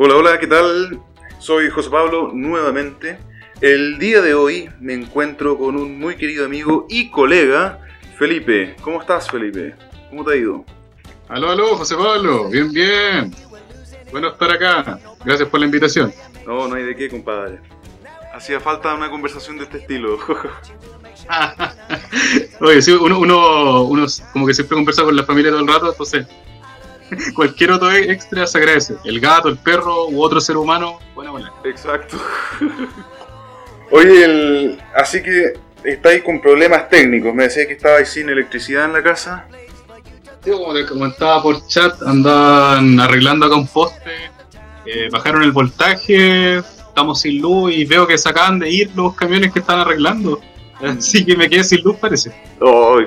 Hola, hola, ¿qué tal? Soy José Pablo nuevamente. El día de hoy me encuentro con un muy querido amigo y colega, Felipe. ¿Cómo estás, Felipe? ¿Cómo te ha ido? Aló, aló, José Pablo. Bien, bien. Bueno estar acá. Gracias por la invitación. No, no hay de qué, compadre. Hacía falta una conversación de este estilo. Oye, sí, uno, uno, uno como que siempre conversa con la familia todo el rato, entonces cualquier otro extra se agradece. El gato, el perro u otro ser humano, buena, buena. Exacto. Oye, el... así que estáis con problemas técnicos. Me decía que estabais sin electricidad en la casa. Sí, como te comentaba por chat, andan arreglando acá un poste, eh, bajaron el voltaje, estamos sin luz y veo que sacan de ir los camiones que están arreglando. Así que me quedé sin luz, parece. ¡Ay!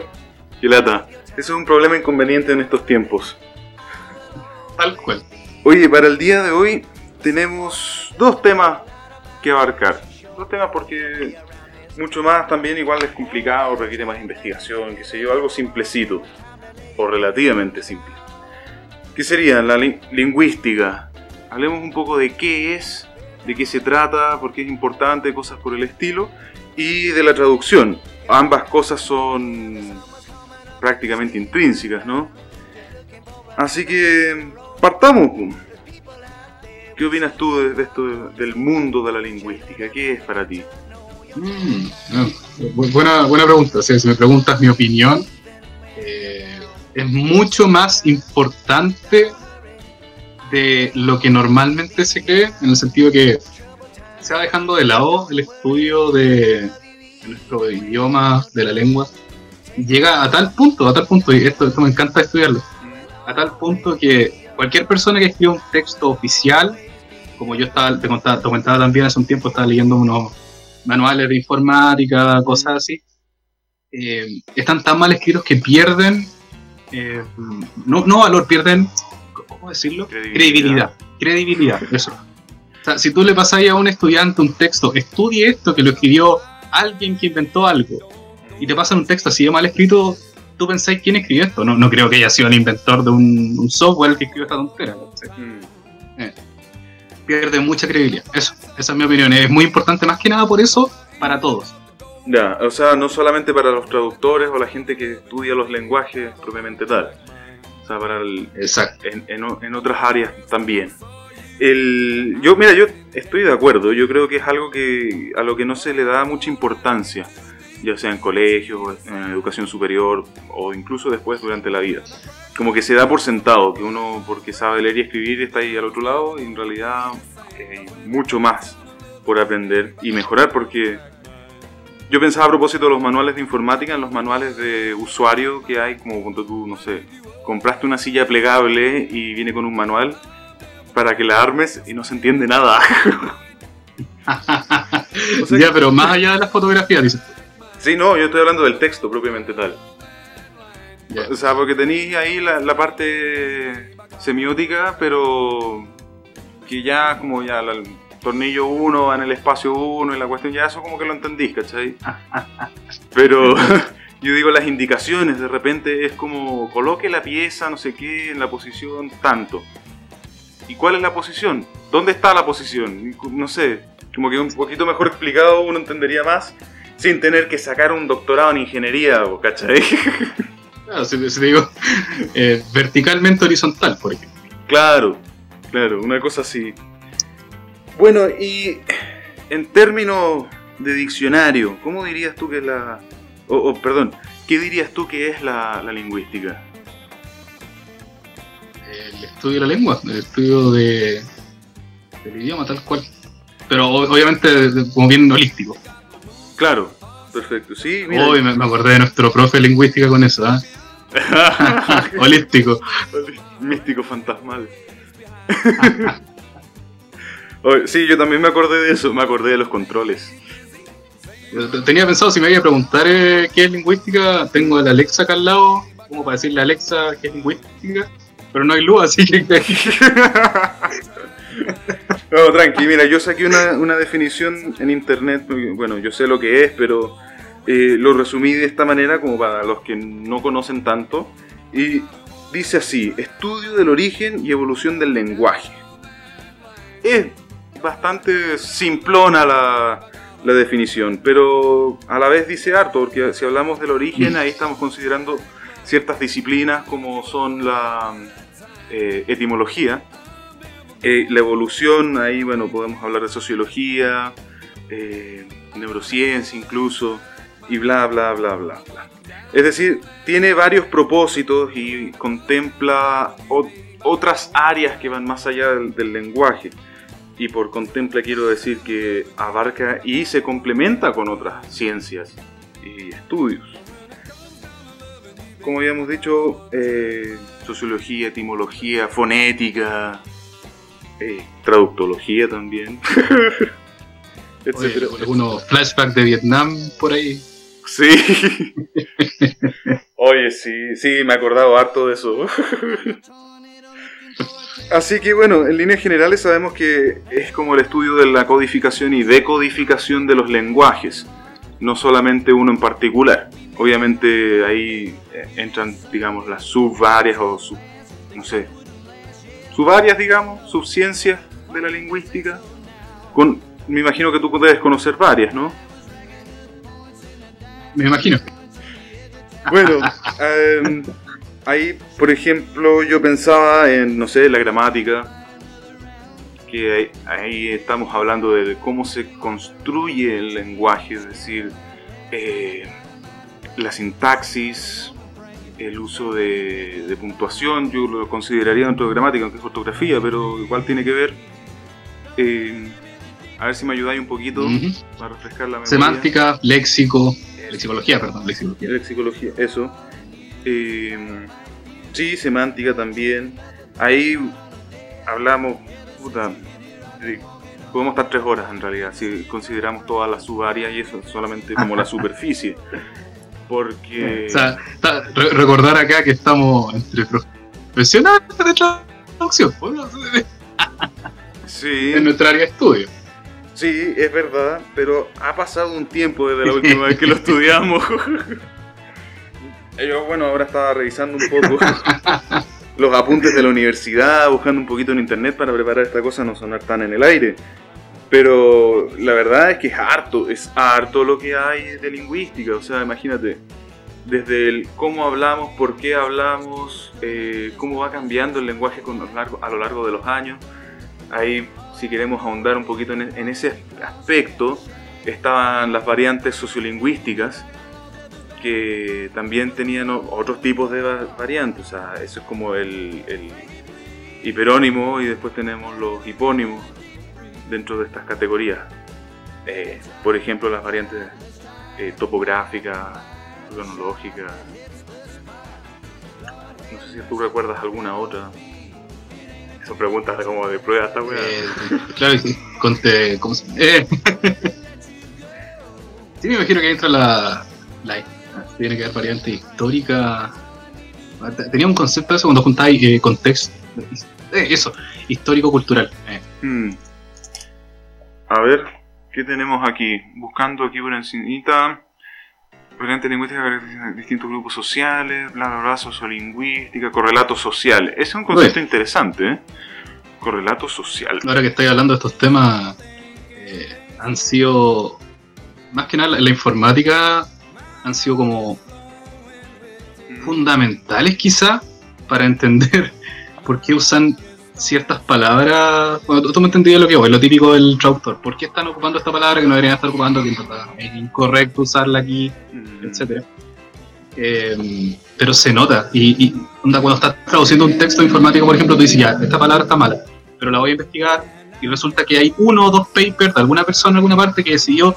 ¡Qué lata! Eso es un problema inconveniente en estos tiempos. Oye, para el día de hoy tenemos dos temas que abarcar. Dos temas porque mucho más también igual es complicado, requiere más investigación, qué sé yo, algo simplecito o relativamente simple. ¿Qué sería? La lingüística. Hablemos un poco de qué es, de qué se trata, por qué es importante, cosas por el estilo, y de la traducción. Ambas cosas son prácticamente intrínsecas, ¿no? Así que partamos. ¿Qué opinas tú de, esto del mundo de la lingüística? ¿Qué es para ti? Mm, ah, buena, buena pregunta. si me preguntas mi opinión, eh, es mucho más importante de lo que normalmente se cree, en el sentido que se va dejando de lado el estudio de, nuestro idioma, de la lengua. Llega a tal punto, a tal punto, y esto, esto me encanta estudiarlo, a tal punto que cualquier persona que escriba un texto oficial, como yo estaba, te, comentaba, también hace un tiempo, estaba leyendo unos manuales de informática, cosas así, eh, están tan mal escritos que pierden, eh, no, no valor, pierden, ¿cómo decirlo? Credibilidad. Credibilidad, eso. O sea, si tú le pasas a un estudiante un texto, estudie esto que lo escribió alguien que inventó algo, y te pasan un texto así de mal escrito, tú pensáis quién escribió esto. No, no creo que haya sido el inventor de un, software el que escribió esta tontera. Mm. Eh, pierde mucha credibilidad. Eso, esa es mi opinión. Es muy importante más que nada por eso para todos. Ya, o sea, no solamente para los traductores o la gente que estudia los lenguajes propiamente tal. O sea, para el, Exacto. En, en otras áreas también. El, yo, mira, yo estoy de acuerdo. Yo creo que es algo que a lo que no se le da mucha importancia, ya sea en colegios, en educación superior o incluso después durante la vida. Como que se da por sentado que uno, porque sabe leer y escribir, está ahí al otro lado y en realidad hay mucho más por aprender y mejorar porque yo pensaba a propósito de los manuales de informática, en los manuales de usuario que hay, como cuando tú, no sé, compraste una silla plegable y viene con un manual para que la armes y no se entiende nada. ya, pero más allá de las fotografías, dices. Sí, no, yo estoy hablando del texto propiamente tal. O sea, porque tenéis ahí la, parte semiótica, pero que ya como ya el tornillo 1 va en el espacio 1 y la cuestión, ya eso como que lo entendís, ¿cachai? pero yo digo las indicaciones, de repente es como coloque la pieza, no sé qué, en la posición tanto. ¿Y cuál es la posición? ¿Dónde está la posición? No sé, como que un poquito mejor explicado uno entendería más sin tener que sacar un doctorado en ingeniería, ¿cachai? Claro, si, te digo eh, verticalmente horizontal, por ejemplo. Claro, claro, una cosa así. Bueno, y en términos de diccionario, ¿cómo dirías tú que es la... O, perdón, ¿qué dirías tú que es la lingüística? el estudio de la lengua, el estudio de, del idioma tal cual. Pero obviamente como bien holístico. Claro, perfecto. Sí, mira. Hoy me, acordé de nuestro profe de lingüística con eso, ¿ah? holístico. Místico fantasmal. sí, yo también me acordé de eso, me acordé de los controles. Tenía pensado, si me iba a preguntar eh, qué es lingüística, tengo la Alexa acá al lado, como para decirle a Alexa qué es lingüística pero no hay luz, así que... tranqui, mira, yo saqué una, una, definición en internet, bueno, yo sé lo que es, pero eh, lo resumí de esta manera como para los que no conocen tanto, y dice así, estudio del origen y evolución del lenguaje. es bastante simplona la, la definición, pero a la vez dice harto, porque si hablamos del origen, ahí estamos considerando ciertas disciplinas como son la eh, etimología, eh, la evolución, ahí bueno, podemos hablar de sociología, eh, neurociencia incluso, y bla, bla, bla, bla, bla. Es decir, tiene varios propósitos y contempla otras áreas que van más allá del lenguaje y por contempla quiero decir que abarca y se complementa con otras ciencias y estudios. Como habíamos dicho, eh, sociología, etimología, fonética, eh, traductología también. Oye, algunos flashbacks de Vietnam por ahí. Sí. Oye, sí, sí, me he acordado harto de eso. Así que bueno, en líneas generales sabemos que es como el estudio de la codificación y decodificación de los lenguajes, no solamente uno en particular. Obviamente ahí entran, digamos, las subvarias o sub, no sé, subvarias, digamos, subciencias de la lingüística. Con, me imagino que tú debes conocer varias, ¿no? Me imagino. Bueno, eh, ahí, por ejemplo, yo pensaba en, no sé, la gramática, que ahí, estamos hablando de cómo se construye el lenguaje, es decir, eh, la sintaxis, el uso de, puntuación, yo lo consideraría dentro de gramática, aunque es ortografía, pero igual tiene que ver. Eh, a ver si me ayudáis un poquito para refrescar la memoria. Semántica, léxico, lexicología, perdón, lexicología. Lexicología, eso. Eh, sí, semántica también. Ahí hablamos, puta, podemos estar tres horas en realidad, si consideramos todas las subáreas y eso solamente como la superficie. Porque... O sea, recordar acá que estamos entre profesionales de traducción. sí. En nuestra área de estudio. Sí, es verdad, pero ha pasado un tiempo desde la última vez que lo estudiamos. Yo, bueno, ahora estaba revisando un poco los apuntes de la universidad, buscando un poquito en internet para preparar esta cosa, no sonar tan en el aire. Pero la verdad es que es harto, es harto lo que hay de lingüística. O sea, imagínate, desde el cómo hablamos, por qué hablamos, eh, cómo va cambiando el lenguaje con, a lo largo de los años. Ahí, si queremos ahondar un poquito en, en ese aspecto, estaban las variantes sociolingüísticas, que también tenían otros tipos de variantes. O sea, eso es como el, hiperónimo y después tenemos los hipónimos dentro de estas categorías. Eh, por ejemplo, las variantes eh, topográficas, cronológicas. No sé si tú recuerdas alguna otra. Son preguntas de como de prueba esta eh, claro, sí. ¿cómo se... Eh. sí, me imagino que entra la, la tiene que haber variante histórica. Tenía un concepto de eso cuando juntáis eh, contexto. Eso, histórico-cultural. Hmm. A ver, ¿qué tenemos aquí? Buscando aquí por encimita. Variante lingüística de distintos grupos sociales, bla bla bla, sociolingüística, correlato social. Ese es un concepto interesante, ¿eh? Correlato social. Ahora que estoy hablando de estos temas, han sido más que nada la informática han sido como fundamentales quizá para entender por qué usan ciertas palabras. Bueno, tú, me entendías lo que es lo típico del traductor. ¿Por qué están ocupando esta palabra que no deberían estar ocupando? Que es incorrecto usarla aquí, mm. etcétera. Eh, pero se nota. Y, cuando estás traduciendo un texto informático, por ejemplo, tú dices, ya, esta palabra está mala, pero la voy a investigar y resulta que hay uno o dos papers de alguna persona en alguna parte que decidió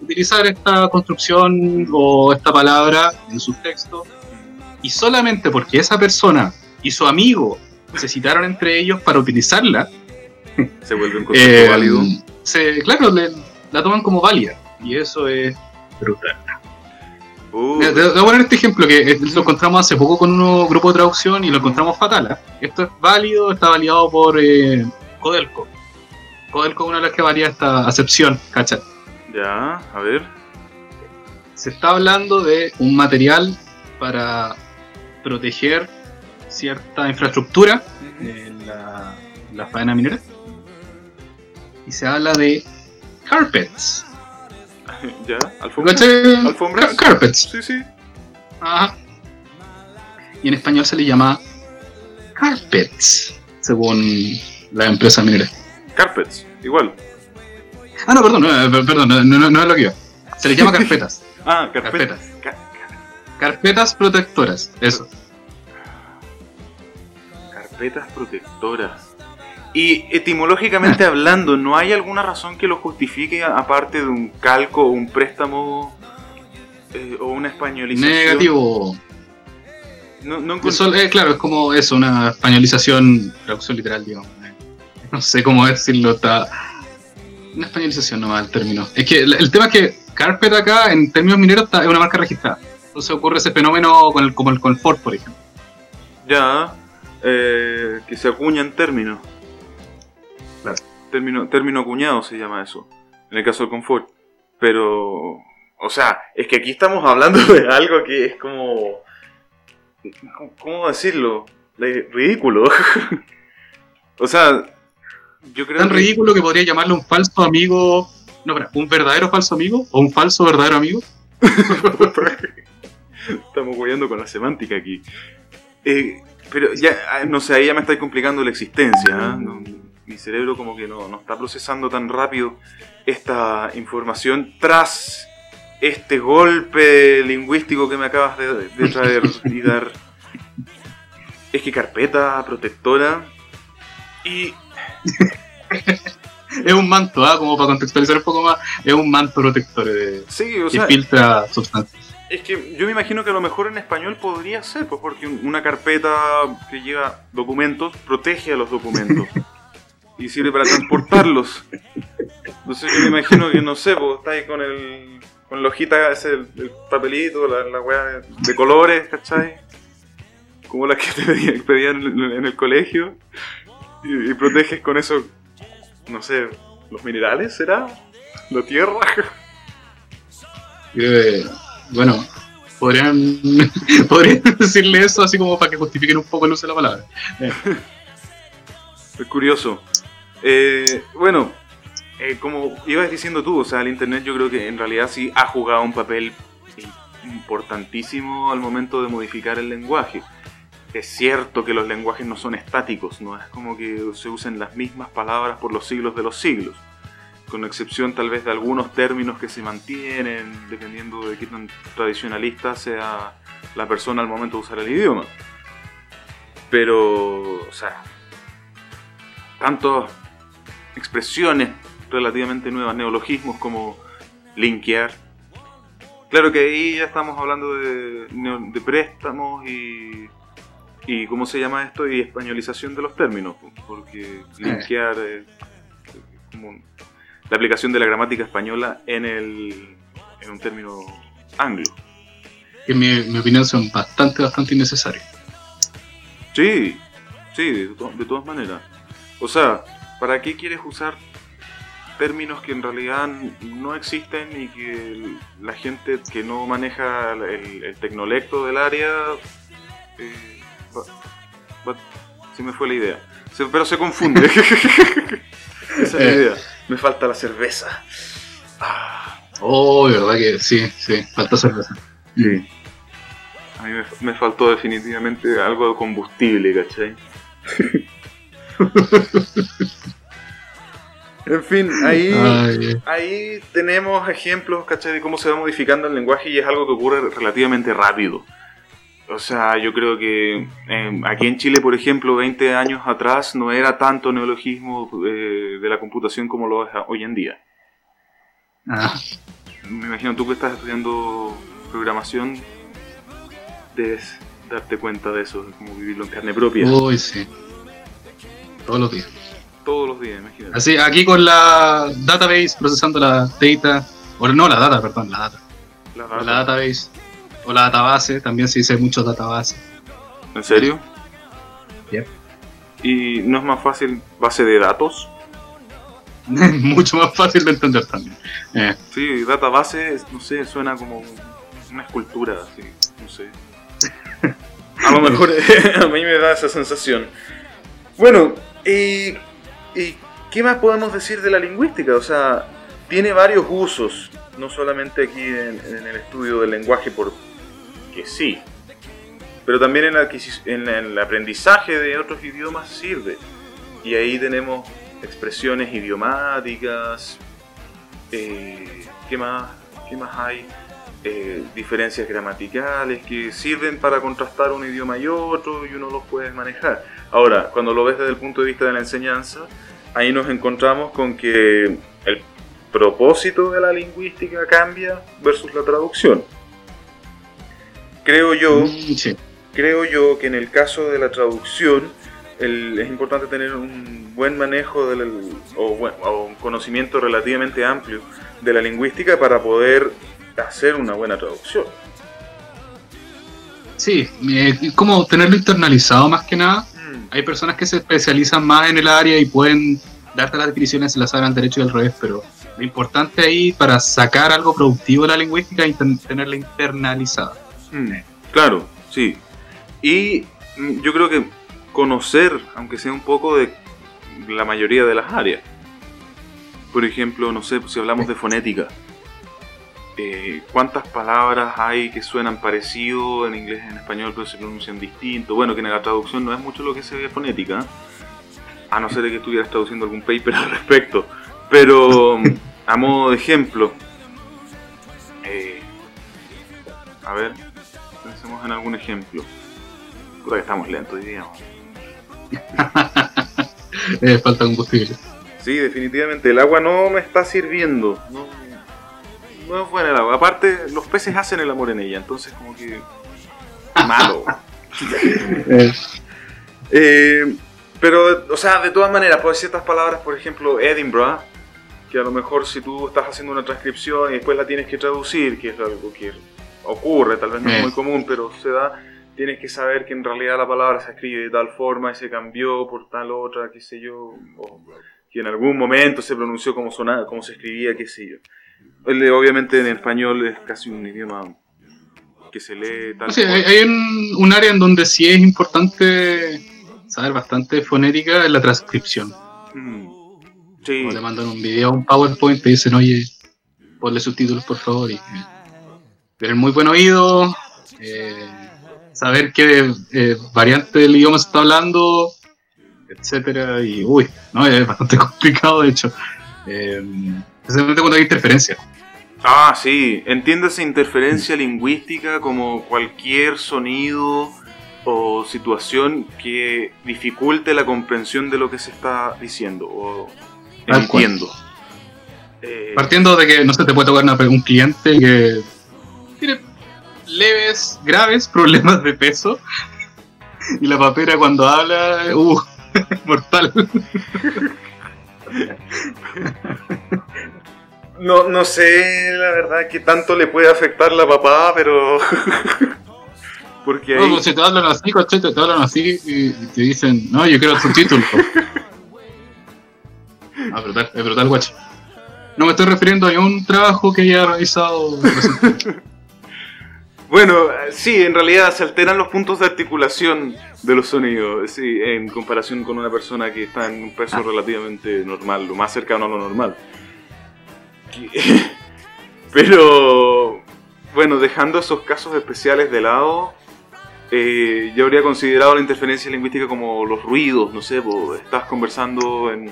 utilizar esta construcción o esta palabra en su texto y solamente porque esa persona y su amigo se citaron entre ellos para utilizarla, se vuelve un concepto eh, válido. Se, claro, la toman como válida y eso es brutal. Uh. Voy a poner este ejemplo que lo encontramos hace poco con un grupo de traducción y lo encontramos fatal. ¿eh? Esto es válido, está validado por eh, Codelco. Codelco es una de las que valía esta acepción, ¿cachai? Ya, a ver. Se está hablando de un material para proteger cierta infraestructura en la, faena minera. y se habla de carpets. ¿Ya? ¿Alfombras? ¿Alfombras? carpets. Sí, sí. Ajá. Y en español se le llama carpets, según la empresa minera. Carpets, igual. Ah, no, perdón, no, perdón, no, no, es lo que yo. Se le llama carpetas. ah, carpetas. carpetas protectoras, eso. Carpetas protectoras. Y etimológicamente hablando, ¿no hay alguna razón que lo justifique aparte de un calco o un préstamo eh, o una españolización? Negativo. No, no eh, claro, es como eso, una españolización, traducción literal, digamos. No sé cómo decirlo, está... Una españolización nomás el término. Es que el, tema es que Carpet acá, en términos mineros, está, es una marca registrada. Entonces ocurre ese fenómeno con el, como el con Ford, por ejemplo. Ya, eh, que se acuña en términos. Término, término acuñado se llama eso, en el caso del confort. Pero, o sea, es que aquí estamos hablando de algo que es como... ¿Cómo decirlo? ridículo. o sea, yo creo... Tan ridículo que podría llamarle un falso amigo... No, pero, ¿un verdadero falso amigo? ¿O un falso verdadero amigo? Estamos jugando con la semántica aquí. Eh, pero ya, ah, no sé, ahí ya me estáis complicando la existencia. ¿ah? mi cerebro como que no, no está procesando tan rápido esta información tras este golpe lingüístico que me acabas de, traer y dar. Es que carpeta protectora y... es un manto, ¿ah? como para contextualizar un poco más, es un manto protector de, sí, o sea, que filtra sustancias. Es que yo me imagino que a lo mejor en español podría ser, pues porque una carpeta que lleva documentos protege a los documentos. y sirve para transportarlos. Entonces yo me imagino que, no sé, vos estáis con el con la hojita, ese, el, papelito, la, la weá de, colores, ¿cachai? Como las que te pedían, en, el colegio. Y, proteges con eso, no sé, los minerales, ¿será? ¿La tierra? Eh, bueno, podrían, podrían decirle eso así como para que justifiquen un poco el uso de la palabra. Es curioso. Eh, bueno, eh, como ibas diciendo tú, o sea, el Internet yo creo que en realidad sí ha jugado un papel importantísimo al momento de modificar el lenguaje. Es cierto que los lenguajes no son estáticos, no es como que se usen las mismas palabras por los siglos de los siglos, con excepción tal vez de algunos términos que se mantienen, dependiendo de qué tan tradicionalista sea la persona al momento de usar el idioma. Pero, o sea, tantos expresiones relativamente nuevas, neologismos como linkear. Claro que ahí ya estamos hablando de, de préstamos y, y cómo se llama esto y españolización de los términos, porque linkear es como la aplicación de la gramática española en, el, en un término anglo. En mi, mi opinión son bastante, bastante innecesarios. Sí, sí, de, de todas maneras. O sea, ¿Para qué quieres usar términos que en realidad no existen y que la gente que no maneja el, tecnolecto del área... Eh, se me fue la idea. pero se confunde. Esa es la eh. idea. Me falta la cerveza. Oh, verdad que sí, sí, falta cerveza. Sí. A mí me, me faltó definitivamente algo de combustible, ¿cachai? En fin, ahí, ahí tenemos ejemplos, ¿cachai? De cómo se va modificando el lenguaje y es algo que ocurre relativamente rápido. O sea, yo creo que em, aquí en Chile, por ejemplo, 20 años atrás no era tanto neologismo eh, de la computación como lo es hoy en día. Ah. Me imagino tú que estás estudiando programación, debes darte cuenta de eso, de cómo vivirlo en carne propia. Uy, sí. Todos los días todos los días, imagínate. Así, aquí con la database, procesando la data, o no, la data, perdón, la data. La, database, o la database, también se dice mucho database. ¿En serio? ¿Y no es más fácil base de datos? mucho más fácil de entender también. Eh. Sí, database, no sé, suena como una escultura, así, no sé. A lo mejor a mí me da esa sensación. Bueno, y ¿Y ¿qué más podemos decir de la lingüística? O sea, tiene varios usos, no solamente aquí en, el estudio del lenguaje, porque sí, pero también en, en, el aprendizaje de otros idiomas sirve. Y ahí tenemos expresiones idiomáticas, eh, ¿qué, más, ¿qué más hay? Eh, diferencias gramaticales que sirven para contrastar un idioma y otro y uno los puede manejar. Ahora, cuando lo ves desde el punto de vista de la enseñanza, ahí nos encontramos con que el propósito de la lingüística cambia versus la traducción. Creo yo, mm, creo yo que en el caso de la traducción es importante tener un buen manejo del, o, o un conocimiento relativamente amplio de la lingüística para poder hacer una buena traducción. Sí, como tenerlo internalizado más que nada. Mm. Hay personas que se especializan más en el área y pueden darte las definiciones, se las saben al derecho y al revés, pero lo importante ahí para sacar algo productivo de la lingüística es tenerla internalizada. Mm, claro, sí. Y mm, yo creo que conocer, aunque sea un poco de la mayoría de las áreas. Por ejemplo, no sé, si hablamos de fonética, eh, cuántas palabras hay que suenan parecido en inglés y en español pero se pronuncian distinto. Bueno, que en la traducción no es mucho lo que se ve fonética, a no ser que estuvieras traduciendo algún paper al respecto. Pero a modo de ejemplo, eh, a ver, en algún ejemplo. Puta que estamos lentos, diríamos. eh, falta combustible. Sí, definitivamente. El agua no me está sirviendo. No, no es buena el agua. Aparte, los peces hacen el amor en ella, entonces como que... Malo. Eh. Eh, pero, o sea, de todas maneras, pues ciertas palabras, por ejemplo, Edinburgh, que a lo mejor si tú estás haciendo una transcripción y después la tienes que traducir, que es algo que ocurre, tal vez no es muy común, pero se da, tienes que saber que en realidad la palabra se escribe de tal forma y se cambió por tal otra, qué sé yo, o que en algún momento se pronunció como, sonaba, como se escribía, qué sé yo obviamente en español es casi un idioma que se lee tal. hay un, área en donde sí es importante saber bastante fonética en la transcripción. Mm. Sí. te mandan un video, un PowerPoint, te dicen, oye, ponle subtítulos por favor. Y, tener muy buen oído, eh, saber qué eh, variante del idioma se está hablando, etcétera. Y uy, no, es bastante complicado de hecho. Eh, especialmente cuando hay interferencia. Ah, sí, esa interferencia lingüística como cualquier sonido o situación que dificulte la comprensión de lo que se está diciendo o entiendo. Eh, Partiendo de que, no sé, te puede tocar un cliente que tiene leves, graves problemas de peso y la papera cuando habla, uh, mortal. No, no sé, la verdad, que tanto le puede afectar la papá, pero. Porque ahí... No, si te hablan así, cochete, te hablan así y te dicen, no, yo quiero el subtítulo. ah, brutal, es brutal, guacho. No me estoy refiriendo a un trabajo que haya realizado. bueno, sí, en realidad se alteran los puntos de articulación de los sonidos, sí, en comparación con una persona que está en un peso ah. relativamente normal, lo más cercano a lo normal. Pero bueno, dejando esos casos especiales de lado, eh, yo habría considerado la interferencia lingüística como los ruidos, no sé, estás conversando en,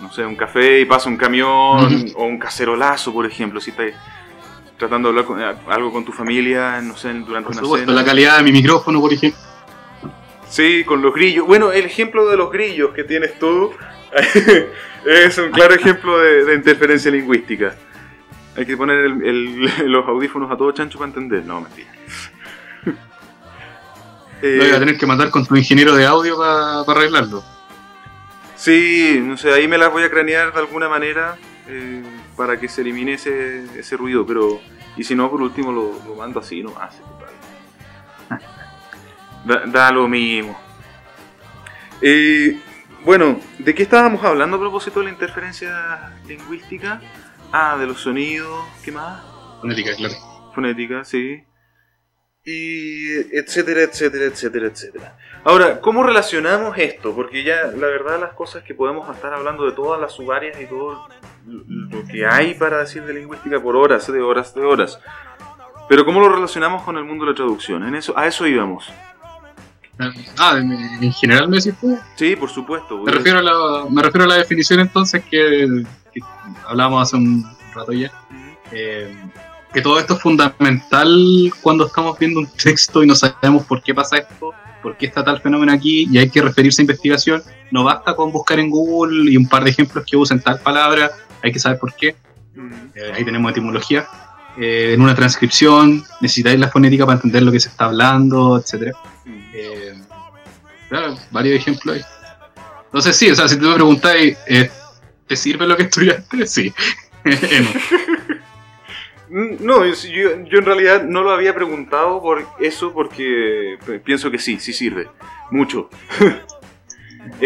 no sé, un café y pasa un camión o un cacerolazo, por ejemplo, si estás tratando de hablar eh, algo con tu familia, no sé, durante una cena. la calidad de mi micrófono, por ejemplo. Sí, con los grillos. Bueno, el ejemplo de los grillos que tienes tú es un claro ejemplo de, interferencia lingüística. Hay que poner los audífonos a todo chancho para entender. No, mentira. Lo voy a tener que mandar con tu ingeniero de audio para arreglarlo. Sí, no sé, ahí me las voy a cranear de alguna manera eh, para que se elimine ese, ese, ruido, pero. Y si no, por último lo, mando así, no hace da, da, lo mismo. Eh, bueno, ¿de qué estábamos hablando a propósito de la interferencia lingüística? Ah, de los sonidos, ¿qué más? Fonética, claro. Fonética, sí. Y etcétera, etcétera, etcétera, etcétera. Ahora, ¿cómo relacionamos esto? Porque ya la verdad las cosas que podemos estar hablando de todas las subáreas y todo lo que hay para decir de lingüística por horas, de horas, de horas. Pero ¿cómo lo relacionamos con el mundo de la traducción? En eso, a eso íbamos. Ah, en general me decís tú. Sí, por supuesto. Me refiero, a la, me refiero a la definición entonces que, que hablábamos hace un rato ya. Eh, que todo esto es fundamental cuando estamos viendo un texto y no sabemos por qué pasa esto, por qué está tal fenómeno aquí y hay que referirse a investigación. No basta con buscar en Google y un par de ejemplos que usen tal palabra, hay que saber por qué. Eh, ahí tenemos etimología. Eh, en una transcripción necesitáis la fonética para entender lo que se está hablando, etc. Eh, varios ejemplos ahí. Entonces sí, o sea, si tú me preguntáis, ¿te sirve lo que estudiaste? Sí. No, yo, en realidad no lo había preguntado por eso porque pienso que sí, sí sirve. Mucho.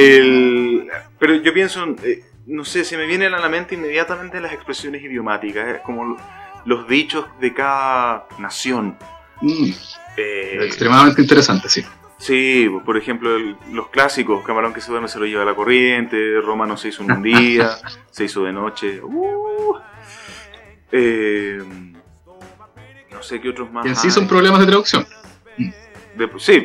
pero yo pienso, eh, no sé, se me vienen a la mente inmediatamente las expresiones idiomáticas, eh, como los dichos de cada nación. Mm. Eh, extremadamente interesante, sí. Sí, por ejemplo, los clásicos, camarón que se duerme se lo lleva la corriente, Roma no se hizo en un día, se hizo de noche. Uh. Eh, no sé qué otros más. Y en sí son problemas de traducción. sí,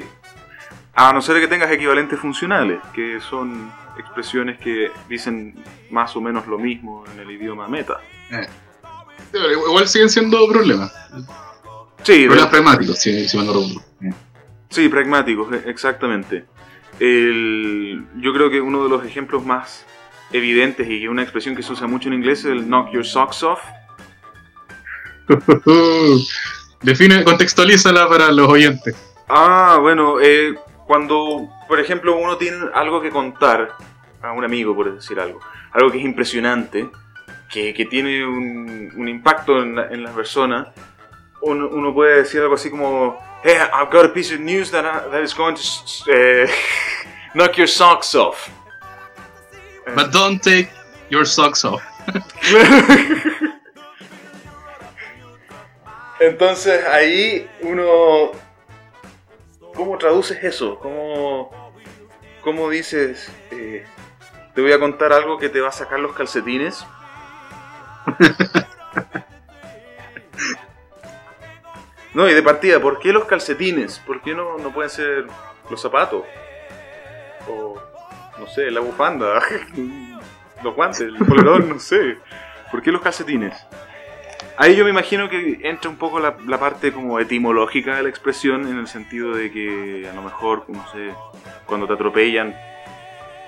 a no ser que tengas equivalentes funcionales, que son expresiones que dicen más o menos lo mismo en el idioma meta. Eh. igual siguen siendo problemas. Sí, problemas pragmáticos, si, si Sí, pragmáticos, e, exactamente. yo creo que uno de los ejemplos más evidentes y una expresión que se usa mucho en inglés es el knock your socks off, Define, contextualízala para los oyentes. Ah, bueno, eh, cuando, por ejemplo, uno tiene algo que contar a un amigo, por decir algo, algo que es impresionante, que, tiene un, impacto en la, en persona, uno, puede decir algo así como, Hey, I've got a piece of news that, that is going to eh, knock your socks off. But don't take your socks off. Entonces ahí uno... ¿Cómo traduces eso? ¿Cómo, cómo dices, eh, te voy a contar algo que te va a sacar los calcetines? no, y de partida, ¿por qué los calcetines? ¿Por qué no, no pueden ser los zapatos? O, no sé, la bufanda, los guantes, el polerón, no sé. ¿Por qué los calcetines? Ahí yo me imagino que entra un poco la, parte como etimológica de la expresión en el sentido de que a lo mejor, no sé, cuando te atropellan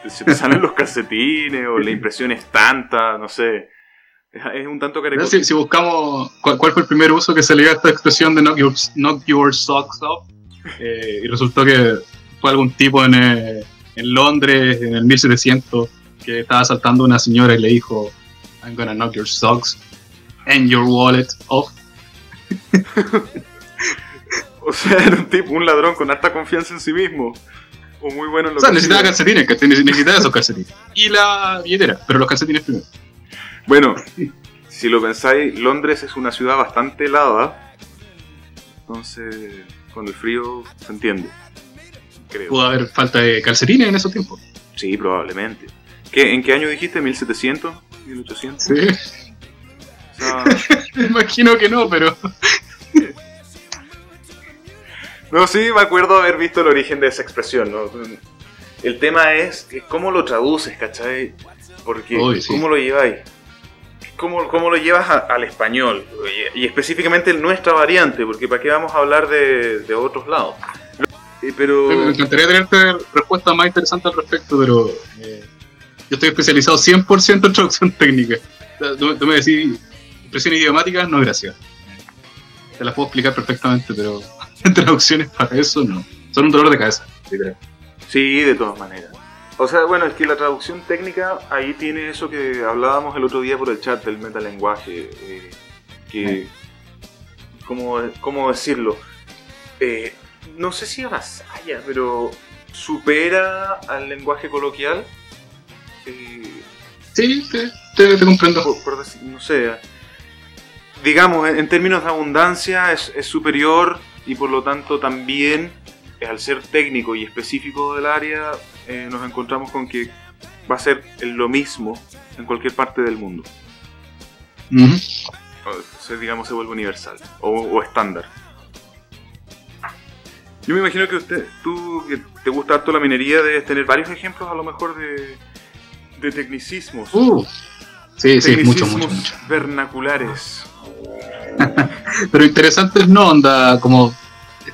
se te salen los calcetines o la impresión es tanta, no sé. Es un tanto caricato. Si, buscamos cuál, fue el primer uso que se le dio a esta expresión de knock your, knock your socks off, eh, y resultó que fue algún tipo en, eh, en Londres en el 1700 que estaba saltando a una señora y le dijo, I'm gonna knock your socks and your wallet off. o sea, era un tipo, un ladrón con alta confianza en sí mismo. O muy bueno en lo o sea, necesitaba calcetines, necesitaba esos calcetines. Y la billetera, pero los calcetines primero. Bueno, si lo pensáis, Londres es una ciudad bastante helada. Entonces, con el frío se entiende. Creo. ¿Pudo haber falta de calcetines en esos tiempos? Sí, probablemente. ¿Qué, ¿En qué año dijiste? ¿1700? ¿1800? Sí. Me imagino que no, pero. no, sí, me acuerdo haber visto el origen de esa expresión. ¿no? El tema es cómo lo traduces, ¿cachai? Porque, ¿cómo lo lleváis? ¿Cómo, ¿Cómo, lo llevas al español? Y, específicamente en nuestra variante, porque ¿para qué vamos a hablar de, de otros lados? Eh, pero... Me encantaría tenerte respuesta más interesante al respecto, pero eh, yo estoy especializado 100% en traducción técnica. Tú, me decís, expresiones idiomáticas, no, gracias. Te las puedo explicar perfectamente, pero traducciones para eso no. Son un dolor de cabeza, literal. Sí, de todas maneras. O sea, bueno, es que la traducción técnica ahí tiene eso que hablábamos el otro día por el chat del metalenguaje. Eh, que. ¿cómo, ¿Cómo decirlo? Eh, no sé si avasalla, pero supera al lenguaje coloquial. Eh, sí, te, comprendo. no sé, digamos, en, términos de abundancia es, superior y por lo tanto también al ser técnico y específico del área, eh, nos encontramos con que va a ser lo mismo en cualquier parte del mundo. O digamos, se vuelve universal o, estándar. Yo me imagino que usted, tú que te gusta harto la minería, debes tener varios ejemplos a lo mejor de, de tecnicismos. Uh, sí, sí, mucho, mucho, mucho. Vernaculares. Pero interesante es no, onda, como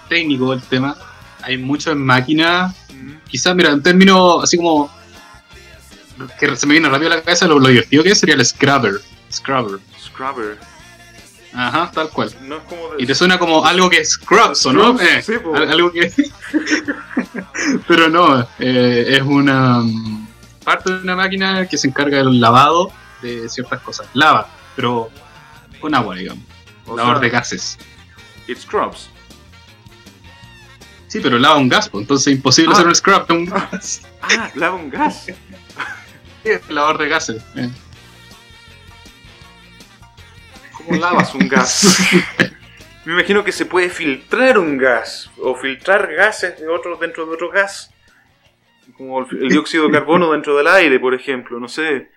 técnico el tema. Hay mucho en máquina. Quizás, mira, en términos así como que se me viene rápido a la cabeza lo, divertido que es sería el Scrubber. Scrubber. Scrubber. Ajá, tal cual. Y te suena como algo que es Scrubs, ¿o no? Eh, algo que. Pero no, eh, es una mm, parte de una máquina que se encarga del lavado de ciertas cosas. Lava, pero con agua, digamos. Lavador de gases. It scrubs. Sí, pero lava un gas, pues, entonces es imposible ah. hacer un scrub con un gas. Ah, lava un gas. lavador de gases. Eh. ¿Cómo lavas un gas? Me imagino que se puede filtrar un gas o filtrar gases de otro dentro de otro gas. Como el, dióxido de carbono dentro del aire, por ejemplo, no sé.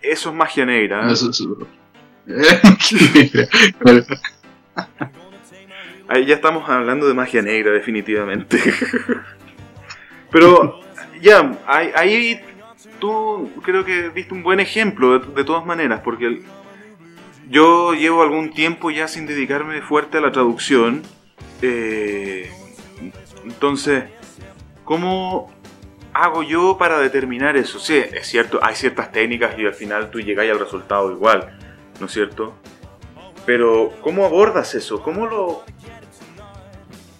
Eso es magia negra. ¿eh? Eso es... Ahí ya estamos hablando de magia negra, definitivamente. Pero ya, ahí, tú creo que viste un buen ejemplo, de, todas maneras, porque yo llevo algún tiempo ya sin dedicarme fuerte a la traducción. Eh, entonces, ¿cómo hago yo para determinar eso? Sí, es cierto, hay ciertas técnicas y al final tú llegas al resultado igual, ¿no es cierto? Pero, ¿cómo abordas eso? ¿Cómo lo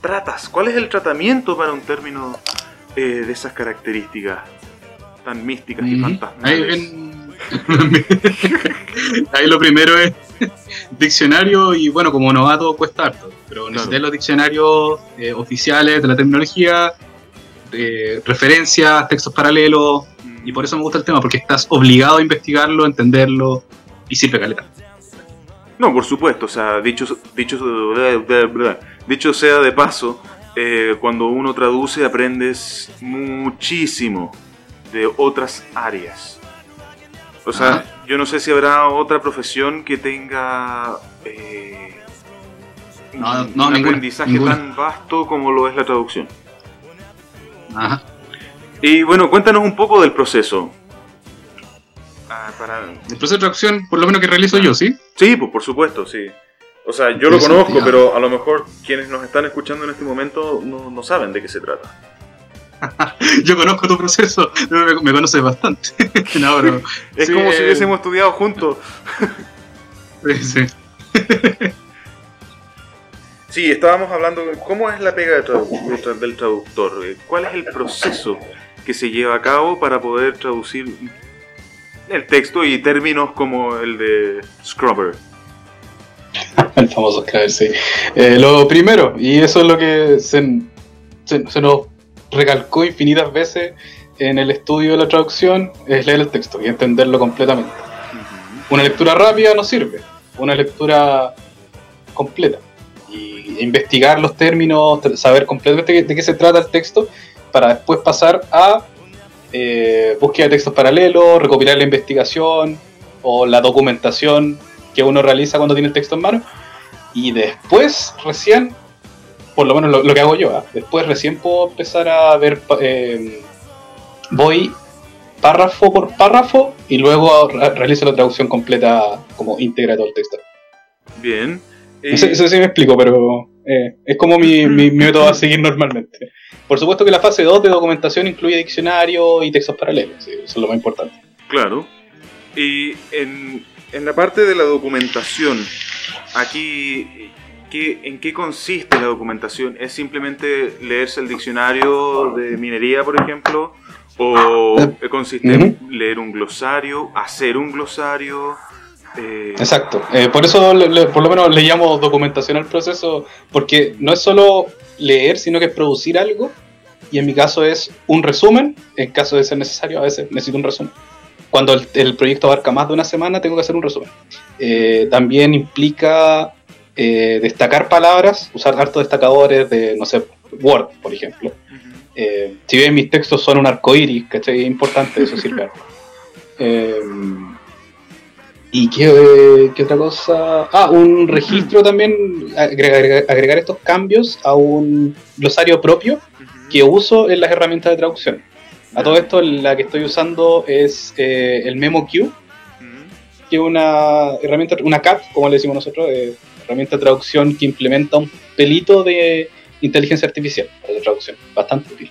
tratas? ¿Cuál es el tratamiento para un término eh, de esas características tan místicas y fantásticas. Ahí, lo primero es diccionario y bueno, como novato cuesta harto, pero necesitas los diccionarios eh, oficiales de la tecnología, referencias, textos paralelos, y por eso me gusta el tema, porque estás obligado a investigarlo, entenderlo y sirve caleta. No, por supuesto, o sea, dicho, dicho, dicho sea de paso, eh, cuando uno traduce aprendes muchísimo de otras áreas. O sea, yo no sé si habrá otra profesión que tenga eh, un aprendizaje tan vasto como lo es la traducción. Ajá. Y bueno, cuéntanos un poco del proceso. Ah, el proceso de traducción, por lo menos que realizo yo, ¿sí? Sí, pues por supuesto, sí. O sea, yo lo conozco, pero a lo mejor quienes nos están escuchando en este momento no, saben de qué se trata. yo conozco tu proceso, me, conoces bastante. es como si hubiésemos estudiado juntos. sí. sí, estábamos hablando de cómo es la pega del traductor, eh, cuál es el proceso que se lleva a cabo para poder traducir el texto y términos como el de Scrubber. el famoso Scrabble, sí. Eh, lo primero, y eso es lo que se, se, nos recalcó infinitas veces en el estudio de la traducción, es leer el texto y entenderlo completamente. Una lectura rápida no sirve, una lectura completa. Y investigar los términos, saber completamente de qué se trata el texto, para después pasar a eh, búsqueda de textos paralelos, recopilar la investigación o la documentación que uno realiza cuando tiene el texto en mano. Y después, recién, por lo menos lo, que hago yo, ¿ah? después recién puedo empezar a ver, eh, voy párrafo por párrafo y luego realizo la traducción completa como íntegra todo el texto. Bien. No sé, si me explico, pero eh, es como mi, mi, método a seguir normalmente. Por supuesto que la fase 2 de documentación incluye diccionario y textos paralelos, eso es lo más importante. Claro. Y en, en la parte de la documentación, aquí, ¿qué, ¿en qué consiste la documentación? ¿Es simplemente leerse el diccionario de minería, por ejemplo? ¿O ah, consiste en leer un glosario, hacer un glosario? Eh, Exacto, eh, por eso por lo menos le llamo documentación al proceso, porque no es solo leer, sino que es producir algo, y en mi caso es un resumen, en caso de ser necesario, a veces necesito un resumen cuando el, proyecto abarca más de una semana, tengo que hacer un resumen. Eh, también implica eh, destacar palabras, usar hartos destacadores de, no sé, Word, por ejemplo. Eh, si bien mis textos son un arco iris, ¿cachai? Es importante eso sirve. eh, ¿Y qué, qué, otra cosa? Ah, un registro también, agregar, agregar, estos cambios a un glosario propio que uso en las herramientas de traducción. A todo esto, la que estoy usando es eh, el MemoQ, que es una herramienta, una CAT, como le decimos nosotros, eh, herramienta de traducción que implementa un pelito de inteligencia artificial para la traducción. Bastante útil.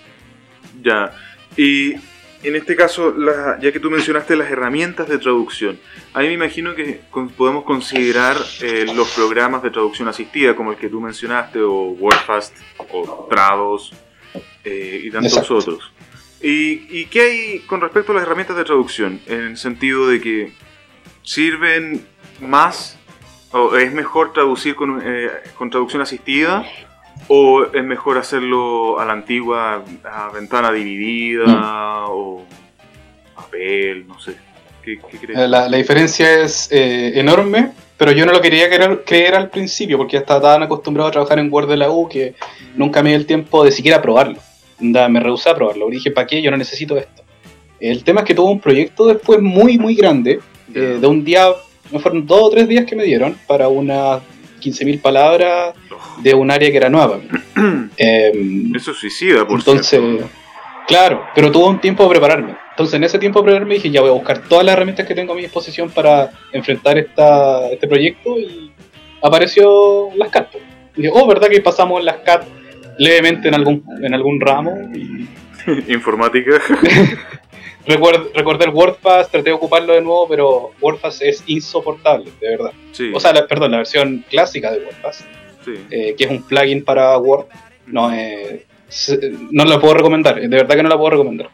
Ya. Y en este caso, la, ya que tú mencionaste las herramientas de traducción, ahí me imagino que con, podemos considerar eh, los programas de traducción asistida, como el que tú mencionaste, o WordFast, o Trados, eh, y tantos Exacto. otros. ¿Y, ¿Y qué hay con respecto a las herramientas de traducción? En el sentido de que sirven más, o es mejor traducir con, eh, con traducción asistida, ¿O es mejor hacerlo a la antigua, a ventana dividida mm. o papel? No sé. ¿Qué, qué crees? La, la, diferencia es eh, enorme, pero yo no lo quería creer, creer, al principio porque ya estaba tan acostumbrado a trabajar en Word de la U que mm. nunca me di el tiempo de siquiera probarlo. Me rehusé a probarlo. Dije, ¿para qué? Yo no necesito esto. El tema es que tuve un proyecto después muy, muy grande. Eh, de un día, no fueron dos o tres días que me dieron para unas 15.000 palabras de un área que era nueva. eh, Eso es suicida, por Entonces, cierto. claro, pero tuvo un tiempo de prepararme. Entonces, en ese tiempo de prepararme dije, ya voy a buscar todas las herramientas que tengo a mi disposición para enfrentar esta, este proyecto y apareció las CAT. Y dije, oh, ¿verdad que pasamos las CAT levemente en algún, en algún ramo? Y... Informática. Recuerdo, recordé el WordPass, traté de ocuparlo de nuevo, pero WordPass es insoportable, de verdad. Sí. O sea, la, perdón, la versión clásica de WordPass, Sí. eh, que es un plugin para Word, no, eh, no la puedo recomendar, de verdad que no la puedo recomendar.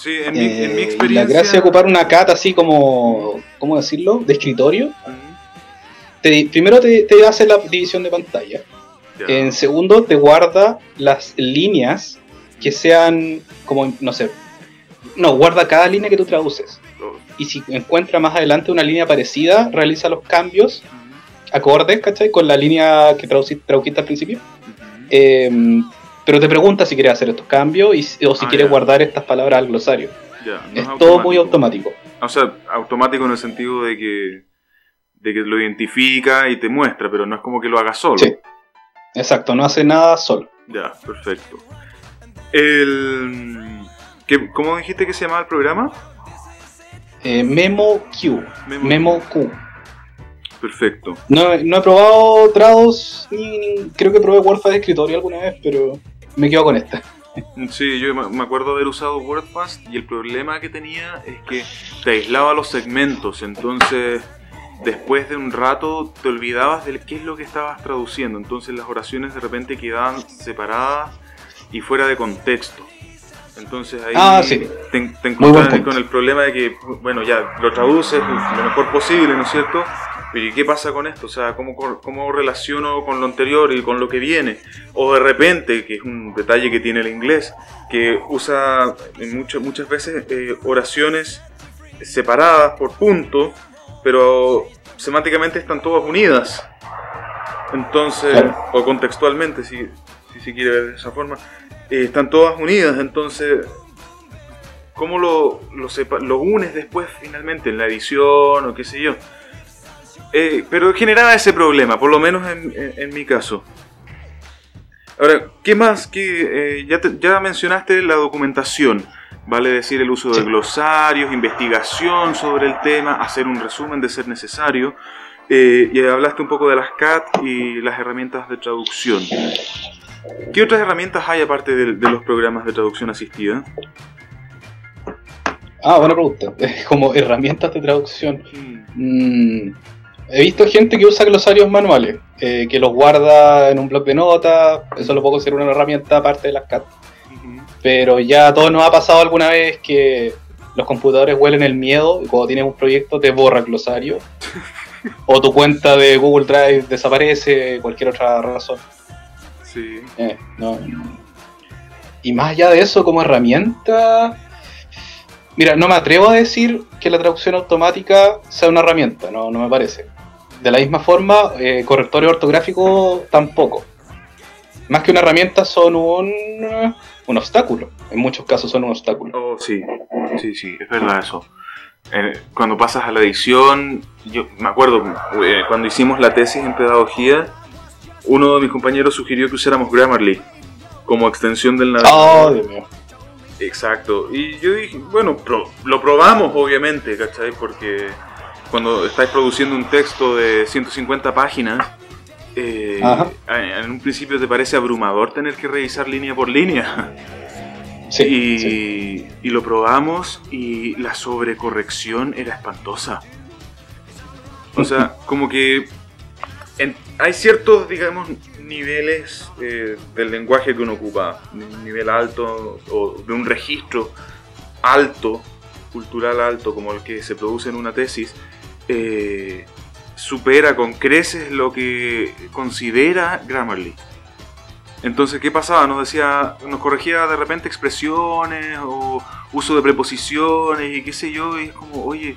Sí, en, mi, en mi Eh, experiencia. La gracia de ocupar una cat así como, ¿cómo decirlo? De escritorio. Ujú, Te, primero te, te hace la división de pantalla. En segundo, te guarda las líneas que sean como, no sé, no, guarda cada línea que tú traduces. Oh, Y si encuentra más adelante una línea parecida, realiza los cambios acordes, ¿cachai? Con la línea que traduciste, al principio. Eh, pero te pregunta si quieres hacer estos cambios y, o si Ah, quieres guardar estas palabras al glosario. Ya, no es todo muy automático. O sea, automático en el sentido de que, de que lo identifica y te muestra, pero no es como que lo haga solo. Sí. Exacto, no hace nada solo. Ya, perfecto. El... ¿qué- ¿Cómo dijiste que se llamaba el programa? Eh, Memo Q. Memo- Memo Q. Perfecto. No, no he probado Trados, ni, ni- creo que probé WordPad de escritorio alguna vez, pero me quedo con esta. Sí, yo me me acuerdo haber usado WordPress y el problema que tenía es que te aislaba los segmentos, entonces después de un rato te olvidabas de qué es lo que estabas traduciendo, entonces las oraciones de repente quedaban separadas y fuera de contexto. Entonces ahí Ah, sí. te, te punto. con el problema de que, bueno, ya lo traduces lo mejor posible, ¿no es cierto? Pero ¿y qué pasa con esto? O sea, ¿cómo, ¿cómo relaciono con lo anterior y con lo que viene? O de repente, que es un detalle que tiene el inglés, que usa en muchas muchas veces eh, oraciones separadas por punto, pero semánticamente están todas unidas. Entonces, Claro. o contextualmente, si, si se quiere ver de esa forma, eh, están todas unidas. Entonces, ¿cómo lo, lo, sepa- lo unes después finalmente en la edición o qué sé yo? Eh, pero generaba ese problema, por lo menos en, en- en mi caso. Ahora, ¿qué más? ¿Qué, eh, ya, te- ya mencionaste la documentación, vale decir el uso de glosarios, investigación sobre el tema, hacer un resumen de ser necesario. Eh, y hablaste un poco de las CAT y las herramientas de traducción. ¿Qué otras herramientas hay aparte de, de los programas de traducción asistida? Ah, buena pregunta. Como herramientas de traducción. Mm, he visto gente que usa glosarios manuales, eh, que los guarda en un blog de notas. Eso lo puedo considerar una herramienta aparte de las CAT. Pero ya a todos nos ha pasado alguna vez que los computadores huelen el miedo y cuando tienes un proyecto te borra el glosario. o tu cuenta de Google Drive desaparece, cualquier otra razón. Sí. Eh, no. Y más allá de eso, como herramienta. Mira, no me atrevo a decir que la traducción automática sea una herramienta, no, no me parece. de la misma forma, eh, correctores ortográficos tampoco. Más que una herramienta son un, un obstáculo. En muchos casos son un obstáculo. Oh, sí, sí, sí, es verdad eso. Eh, cuando pasas a la edición, yo me acuerdo, eh, cuando hicimos la tesis en pedagogía, uno de mis compañeros sugirió que usáramos Grammarly como extensión del navegador. Oh, Dios mío. Exacto. Y yo dije, bueno, pro- lo probamos obviamente, ¿cachai? Porque cuando estáis produciendo un texto de 150 páginas, eh, en un principio te parece abrumador tener que revisar línea por línea. Sí, y, sí. y lo probamos y la sobrecorrección era espantosa. O sea, como que en- hay ciertos, digamos, niveles eh, del lenguaje que uno ocupa, un nivel alto o de un registro alto, cultural alto, como el que se produce en una tesis, eh, supera con creces lo que considera Grammarly. Entonces, ¿qué pasaba? Nos decía, nos corregía de repente expresiones o uso de preposiciones y qué sé yo, y es como, oye,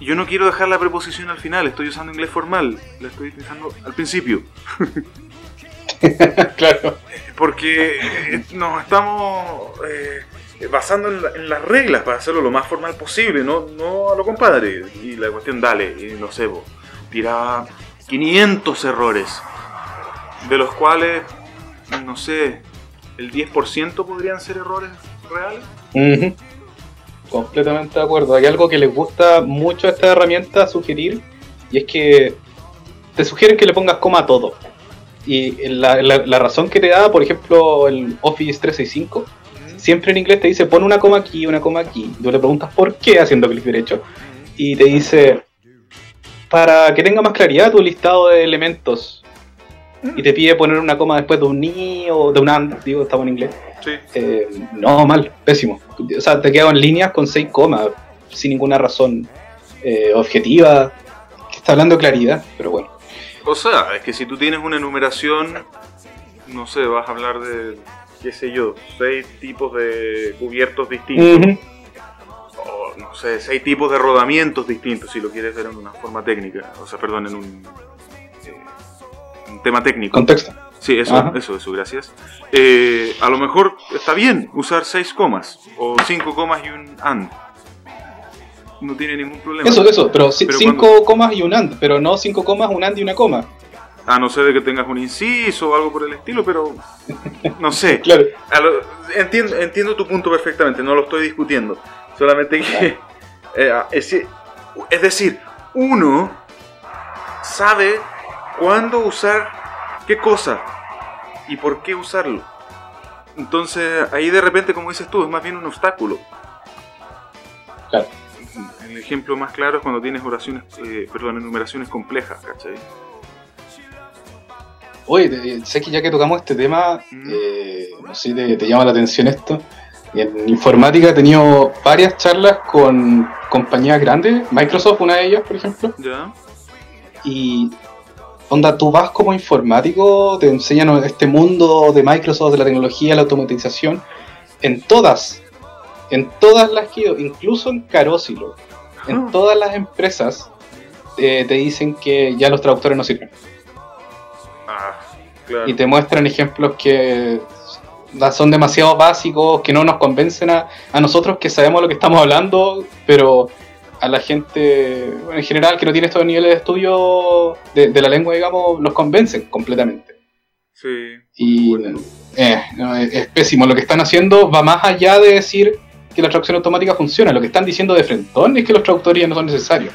yo no quiero dejar la preposición al final, estoy usando inglés formal, la estoy utilizando al principio. claro. Porque eh, nos estamos eh, basando en, la- en las reglas para hacerlo lo más formal posible, no, no a lo compadre. Y la cuestión, dale, y no sé, vos, tiraba 500 errores, de los cuales, no sé, el 10% podrían ser errores reales. Ujú. Completamente de acuerdo. Hay algo que les gusta mucho a esta herramienta sugerir y es que te sugieren que le pongas coma a todo. Y la, la- la razón que te da, por ejemplo, el Office 365, siempre en inglés te dice pon una coma aquí, una coma aquí. Tú le preguntas por qué haciendo clic derecho y te dice para que tenga más claridad tu listado de elementos. Y te pide poner una coma después de un ni o de un and, digo, estamos en inglés. Sí. Eh, no, mal, pésimo. O sea, te quedo en líneas con 6 comas, sin ninguna razón eh, objetiva, que está hablando claridad, pero bueno. O sea, es que si tú tienes una enumeración, no sé, vas a hablar de, qué sé yo, seis tipos de cubiertos distintos. O no sé, seis tipos de rodamientos distintos, si lo quieres ver en una forma técnica, o sea, perdón, en un, eh, un tema técnico. Contexto. Sí, eso, Ajá. eso, eso, gracias. Eh, a lo mejor está bien usar seis comas, o cinco comas y un and. No tiene ningún problema. Eso, eso, pero 5 Pero comas y un and, pero no 5 comas, un and y una coma. A no ser de que tengas un inciso o algo por el estilo, pero no sé. Claro. Lo- entiendo, entiendo tu punto perfectamente, no lo estoy discutiendo. Solamente que. eh, es, es decir, uno sabe cuándo usar qué cosa y por qué usarlo. Entonces, ahí de repente, como dices tú, es más bien un obstáculo. Claro. El ejemplo más claro es cuando tienes oraciones, eh, perdón, enumeraciones complejas, ¿cachai? Oye, te- sé que ya que tocamos este tema, Mm. eh, no sé si te, te llama la atención esto. En informática he tenido varias charlas con compañías grandes, Microsoft, una de ellas, por ejemplo. ¿Ya? Y onda, tú vas como informático, te enseñan este mundo de Microsoft, de la tecnología, la automatización, en todas, en todas las que incluso en Carosilo, en Ah. todas las empresas, eh, te dicen que ya los traductores no sirven. Ah, claro. Y te muestran ejemplos que son demasiado básicos, que no nos convencen a, a nosotros que sabemos lo que estamos hablando, pero a la gente bueno, en general que no tiene estos niveles de estudio de, de la lengua, digamos, los convencen completamente. Sí. Y Bueno. eh, no, es, es pésimo. Lo que están haciendo va más allá de decir que la traducción automática funciona. Lo que están diciendo de frentón es que los traductores ya no son necesarios.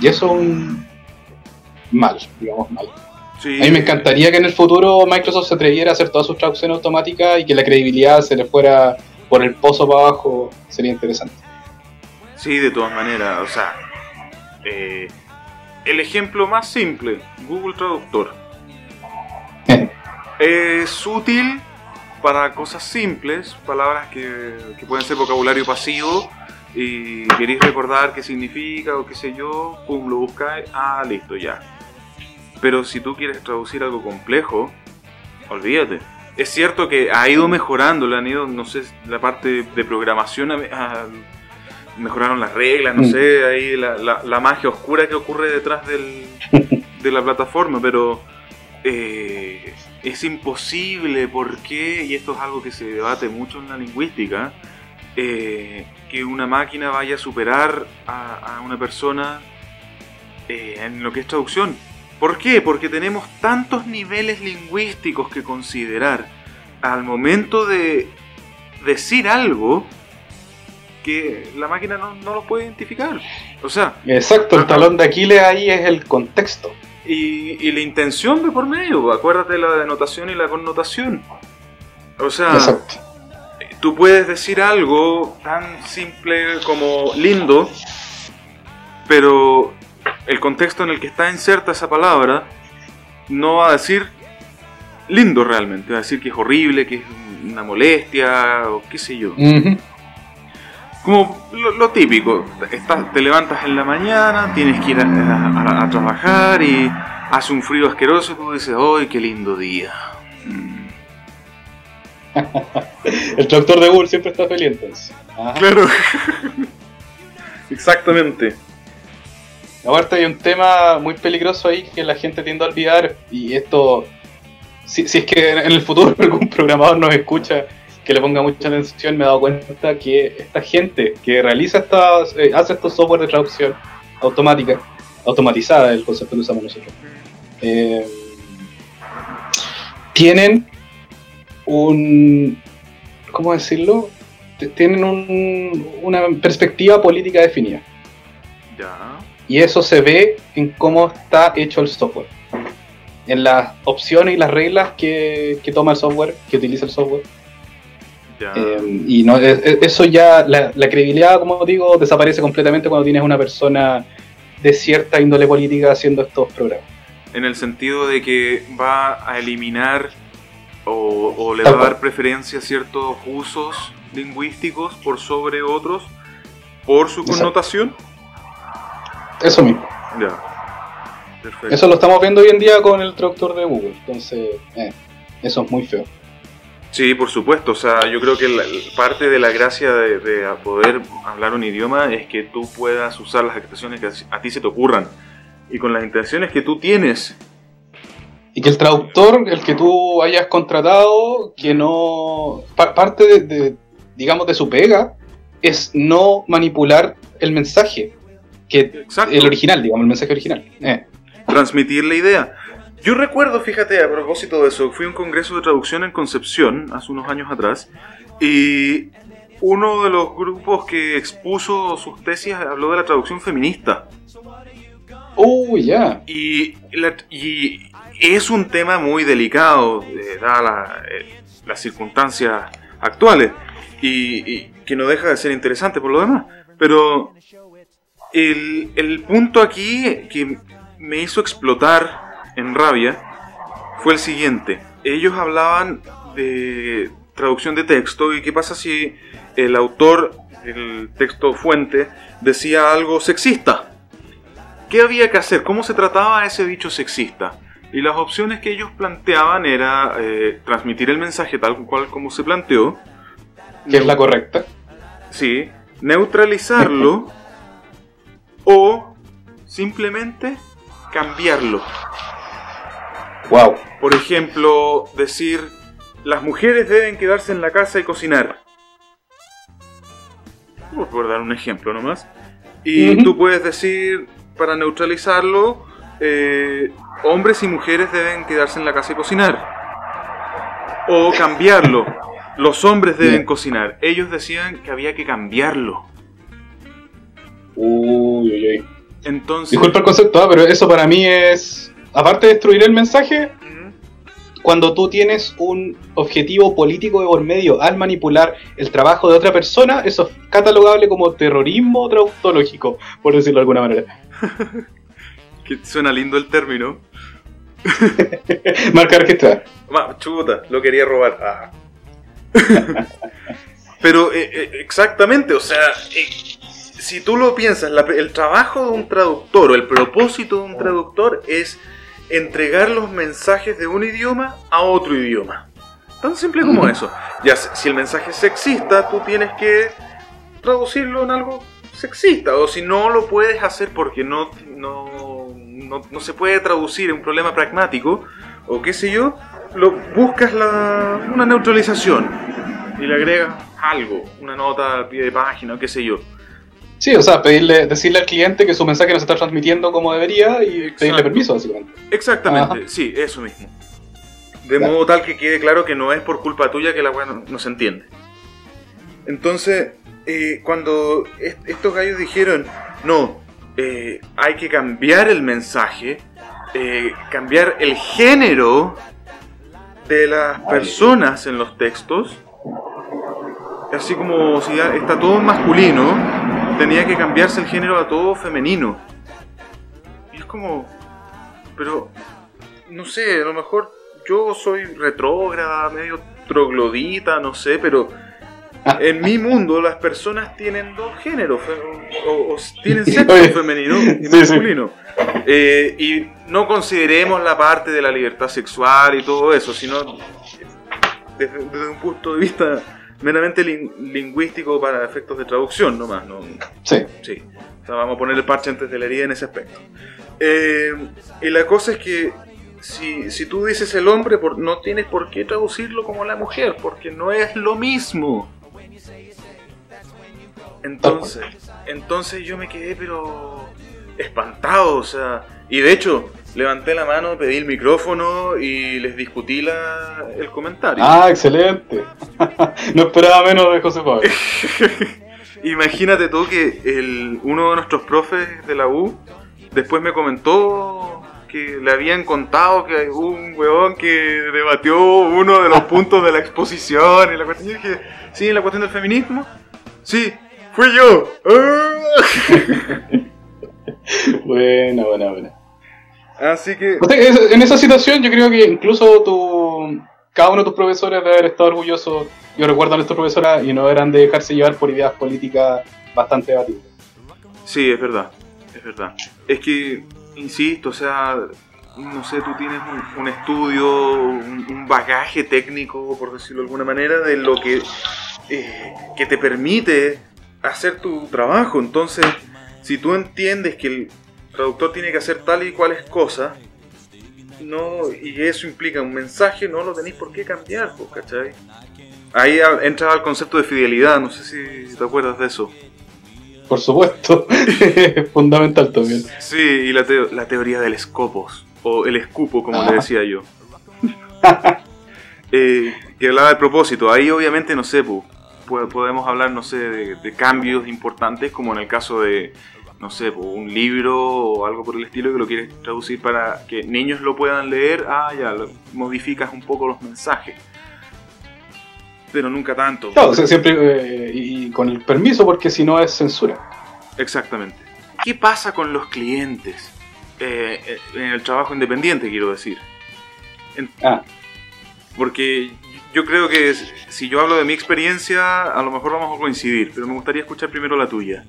Y eso es un mal, digamos mal. Sí. A mí me encantaría que en el futuro Microsoft se atreviera a hacer todas sus traducciones automáticas y que la credibilidad se le fuera por el pozo para abajo. Sería interesante. Sí, de todas maneras, o sea, eh, el ejemplo más simple, Google Traductor. Es útil para cosas simples, palabras que, que pueden ser vocabulario pasivo y queréis recordar qué significa o qué sé yo, pum, lo buscáis, ah, listo, ya. Pero si tú quieres traducir algo complejo, olvídate. Es cierto que ha ido mejorando, le han ido, no sé, la parte de programación ha- mejoraron las reglas, no Mm. sé, ahí la, la- la magia oscura que ocurre detrás del, de la plataforma, pero eh, es imposible, ¿por qué? Y esto es algo que se debate mucho en la lingüística, eh, que una máquina vaya a superar a, a una persona eh, en lo que es traducción. ¿Por qué? Porque tenemos tantos niveles lingüísticos que considerar al momento de decir algo que la máquina no, no lo puede identificar. O sea, Exacto, el talón de Aquiles ahí es el contexto. y, y la intención de por medio, acuérdate de la denotación y la connotación. O sea, Exacto. tú puedes decir algo tan simple como lindo, pero el contexto en el que está inserta esa palabra no va a decir lindo realmente, va a decir que es horrible, que es una molestia o qué sé yo. Ujú. Como lo, lo típico, estás- te levantas en la mañana, tienes que ir a, a- a trabajar y hace un frío asqueroso y tú dices, ¡ay, qué lindo día! El traductor de Google siempre está feliz entonces. Ajá. Claro. Exactamente. Aparte hay un tema muy peligroso ahí que la gente tiende a olvidar y esto, si, si es que en el futuro algún programador nos escucha que le ponga mucha atención, me he dado cuenta que esta gente que realiza estas, eh, hace estos software de traducción automática, automatizada, el concepto que usamos nosotros, eh, tienen un, ¿cómo decirlo? Tienen un- una perspectiva política definida. Ya. Y eso se ve en cómo está hecho el software. En las opciones y las reglas que, que toma el software, que utiliza el software. Eh, y no, e- e- eso ya, la, la credibilidad, como digo, desaparece completamente cuando tienes una persona de cierta índole política haciendo estos programas. en el sentido de que va a eliminar o, o le va a dar preferencia a ciertos usos lingüísticos por sobre otros por su Exacto. connotación. Eso mismo. Ya. Perfecto. Eso lo estamos viendo hoy en día con el traductor de Google. Entonces, eh, eso es muy feo. Sí, por supuesto. O sea, yo creo que la- parte de la gracia de, de poder hablar un idioma es que tú puedas usar las expresiones que a ti se te ocurran y con las intenciones que tú tienes. Y que el traductor, el que tú hayas contratado, que no. pa- parte de, de, digamos, de su pega es no manipular el mensaje. Que Exacto. el original, digamos, el mensaje original. Eh. transmitir la idea. Yo recuerdo, fíjate, a propósito de eso, fui a un congreso de traducción en Concepción hace unos años atrás y uno de los grupos que expuso sus tesis habló de la traducción feminista. Uy, ya. Y, es un tema muy delicado, eh, dadas la- eh, las circunstancias actuales, y, y que no deja de ser interesante por lo demás. Pero el, el punto aquí que me hizo explotar en rabia fue el siguiente. Ellos hablaban de traducción de texto y qué pasa si el autor del texto fuente decía algo sexista. ¿Qué había que hacer? ¿Cómo se trataba ese dicho sexista? Y las opciones que ellos planteaban era eh, transmitir el mensaje tal cual como se planteó. Que es la correcta. Sí, neutralizarlo o simplemente cambiarlo. Wow. Por ejemplo, decir las mujeres deben quedarse en la casa y cocinar. Por, dar un ejemplo nomás. Y tú puedes decir, para neutralizarlo, eh, hombres y mujeres deben quedarse en la casa y cocinar. O cambiarlo. Los hombres deben Bien. cocinar. Ellos decían que había que cambiarlo. Uy, uy, uy. Entonces... Disculpa el concepto, ah, pero eso para mí es. Aparte de destruir el mensaje, cuando tú tienes un objetivo político de por medio al manipular el trabajo de otra persona, eso es catalogable como terrorismo trautológico, por decirlo de alguna manera. Que suena lindo el término. Marca registrada. Ma, chuta, lo quería robar. Ah. Pero eh, eh, exactamente, o sea, eh, si tú lo piensas, la- el trabajo de un traductor o el propósito de un traductor es entregar los mensajes de un idioma a otro idioma. Tan simple como Ujú. eso. Ya, si el mensaje es sexista, tú tienes que traducirlo en algo sexista, o si no lo puedes hacer porque no, no, no, se puede traducir en un problema pragmático, o qué sé yo, lo, buscas la, una neutralización y le agregas algo, una nota al pie de página, o qué sé yo. Sí, o sea, pedirle, decirle al cliente que su mensaje no se está transmitiendo como debería y pedirle permiso, básicamente. Exactamente, sí, eso mismo. De modo tal que quede claro que no es por culpa tuya que la weá no, se entiende. Entonces, eh, cuando estos gallos dijeron, no, eh, hay que cambiar el mensaje, eh, cambiar el género de las personas en los textos, así como si ya está todo masculino, tenía que cambiarse el género a todo femenino. Y es como, pero, no sé, a lo mejor yo soy retrógrada, medio troglodita, no sé, pero en mi mundo las personas tienen dos géneros, o, tienen sexo femenino y masculino. Eh, y no consideremos la parte de la libertad sexual y todo eso, sino desde un punto de vista meramente lingüístico para efectos de traducción nomás. ¿no? Sí. Sí. O sea, vamos a poner el parche antes de la herida en ese aspecto. Eh, y la cosa es que si, si tú dices el hombre, por, no tienes por qué traducirlo como la mujer, porque no es lo mismo. Entonces, entonces yo me quedé pero espantado, o sea, y de hecho, levanté la mano, pedí el micrófono y les discutí la, el comentario. Ah, excelente. no esperaba menos de José Pablo. Imagínate tú que el, uno de nuestros profes de la U después me comentó que le habían contado que hubo un weón que debatió uno de los puntos de la exposición y la cuestión. Yo dije, sí, en la cuestión del feminismo. Sí, fui yo. buena, buena, buena. Así que. En esa situación, yo creo que incluso tu, cada uno de tus profesores debe haber estado orgulloso. Yo recuerdo a nuestros profesores y no eran de dejarse llevar por ideas políticas bastante debatidas. Sí, es verdad. Es verdad. Es que, insisto, o sea, no sé, tú tienes un, estudio, un, bagaje técnico, por decirlo de alguna manera, de lo que, eh, que te permite hacer tu trabajo. Entonces, si tú entiendes que el, traductor tiene que hacer tal y cuales cosas, no, y eso implica un mensaje, no lo tenéis por qué cambiar, ¿cachai? Ahí entra el concepto de fidelidad, no sé si te acuerdas de eso. Por supuesto, es fundamental también. Sí, y la, la, teoría del escopos, o el escupo, como le decía yo. eh, que hablaba del propósito, ahí obviamente, no sé, podemos hablar, no sé, de cambios importantes, como en el caso de no sé, un libro o algo por el estilo que lo quieres traducir para que niños lo puedan leer, ah, ya, modificas un poco los mensajes. Pero nunca tanto. Claro, siempre eh, y con el permiso, porque si no es censura. Exactamente. ¿Qué pasa con los clientes? Eh, eh, en el trabajo independiente, quiero decir. ah. Porque yo creo que si yo hablo de mi experiencia, a lo mejor vamos a coincidir, pero me gustaría escuchar primero la tuya.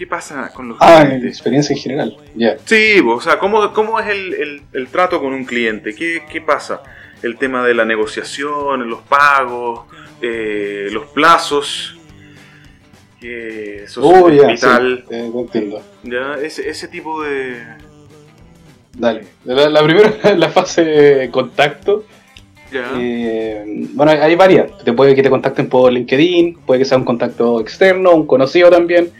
¿Qué pasa con los ah, clientes? Ah, experiencia en general. Sí, o sea, ¿cómo, cómo es el, el, trato con un cliente? ¿Qué, ¿Qué, pasa? El tema de la negociación, los pagos, eh, los plazos. eso oh, es vital. Sí, eh, entiendo. Ya, ese, ese tipo de. Dale. La, primera, la fase de contacto. Eh, bueno, hay varias. Te puede que te contacten por LinkedIn, puede que sea un contacto externo, un conocido también.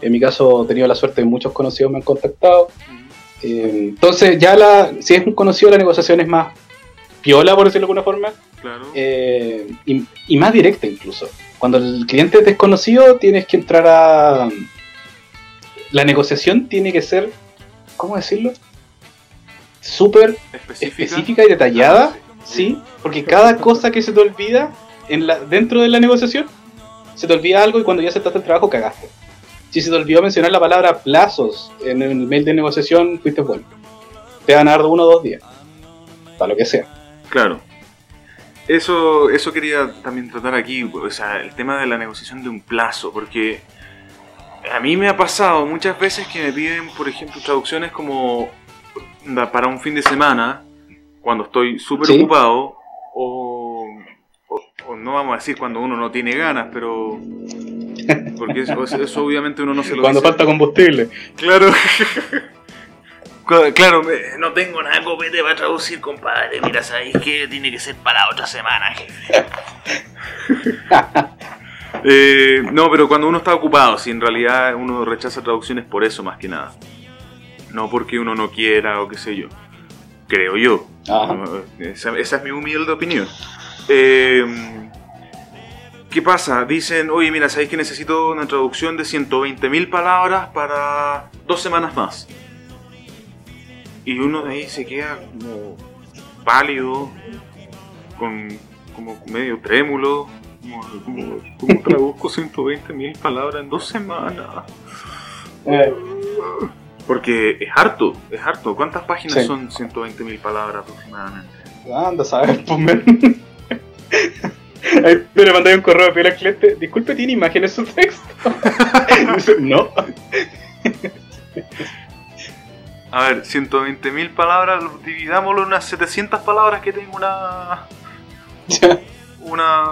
En mi caso he tenido la suerte de muchos conocidos me han contactado. Eh, entonces ya la, si es un conocido la negociación es más piola, por decirlo de alguna forma. Eh, y, más directa incluso. Cuando el cliente es desconocido tienes que entrar a... La negociación tiene que ser, ¿cómo decirlo? Súper específica. y detallada, ah, sí. porque cada cosa que se te olvida en la, dentro de la negociación, se te olvida algo y cuando ya se trata el trabajo cagaste. Si se te olvidó mencionar la palabra plazos en el mail de negociación, fuiste bueno. Te van a dar uno o dos días. Para lo que sea. Claro. Eso, eso quería también tratar aquí, o sea, el tema de la negociación de un plazo, porque a mí me ha pasado muchas veces que me piden, por ejemplo, traducciones como para un fin de semana, cuando estoy súper ocupado, o, o, no vamos a decir cuando uno no tiene ganas, pero porque eso, eso obviamente uno no se lo Cuando dice. falta combustible. Claro. Claro, no tengo nada copete para traducir, compadre. Mira, ¿sabéis que tiene que ser para la otra semana, jefe? Eh, no, pero cuando uno está ocupado, si en realidad uno rechaza traducciones por eso más que nada. No porque uno no quiera o qué sé yo. Creo yo. Ajá. Esa, esa es mi humilde opinión. Eh, ¿Qué pasa? Dicen, oye, mira, ¿sabéis que necesito una traducción de 120.000 palabras para dos semanas más? Y uno de ahí se queda como pálido, con, como medio trémulo. Como, como, ¿Cómo traduzco 120.000 palabras en dos semanas? Eh, Porque es harto, es harto. ¿Cuántas páginas Sí. son 120.000 palabras aproximadamente? anda a saber, pues. Ahí me mandé un correo a al cliente. Disculpe, ¿tiene imágenes su texto? No. A ver, 120.000 palabras, dividámoslo en unas 700 palabras que tengo una, una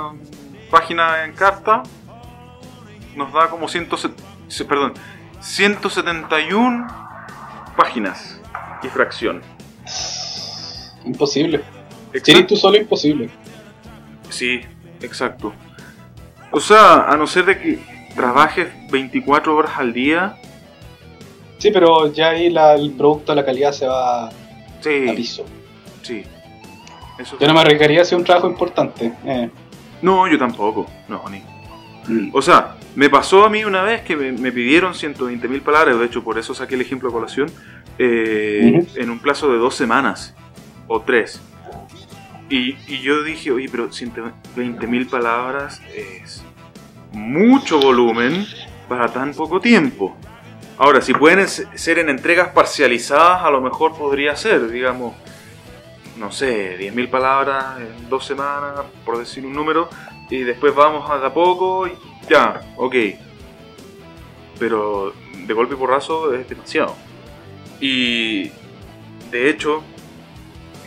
página en carta. Nos da como 100, se- perdón, 171 páginas y fracción. Imposible. Exacto. Sí, tú solo imposible. Sí, exacto. O sea, a no ser de que trabajes 24 horas al día, Sí, pero ya ahí la- el producto, la calidad se va a piso. sí. Eso Yo no me arriesgaría a hacer un trabajo importante. Eh. No, yo tampoco. No, ni. Mm. O sea, me pasó a mí una vez que me, me pidieron 120.000 palabras, de hecho por eso saqué el ejemplo a colación, eh, en un plazo de dos semanas o tres. Y, yo dije, oye, pero 120.000 palabras es mucho volumen para tan poco tiempo. Ahora, si pueden ser en entregas parcializadas, a lo mejor podría ser, digamos, no sé, 10.000 palabras en dos semanas, por decir un número, y después vamos a de a poco y ya, ok. Pero de golpe y porrazo es demasiado. Y de hecho,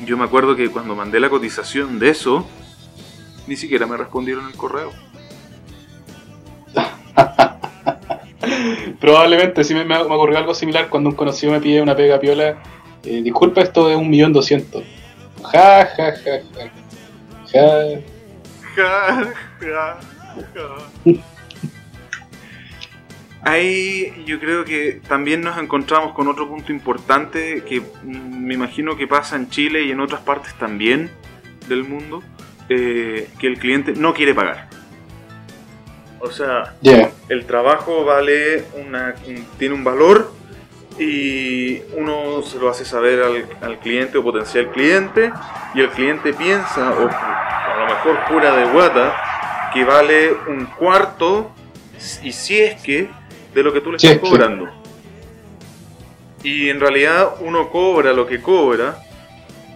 yo me acuerdo que cuando mandé la cotización de eso, ni siquiera me respondieron el correo. Probablemente sí me, me ocurrió algo similar cuando un conocido me pide una pega piola. Eh, disculpa, esto es un millón doscientos. Ja, ja, ja, ja. Ja. Ja, ja, ja. Ahí yo creo que también nos encontramos con otro punto importante que mm, me imagino que pasa en Chile y en otras partes también del mundo, eh, que el cliente no quiere pagar. O sea, Yeah. el trabajo vale una, un- tiene un valor y uno se lo hace saber al, al cliente o potencial cliente y el cliente piensa o a lo mejor pura de guata que vale un cuarto y si es que de lo que tú le estás cobrando. Y en realidad uno cobra lo que cobra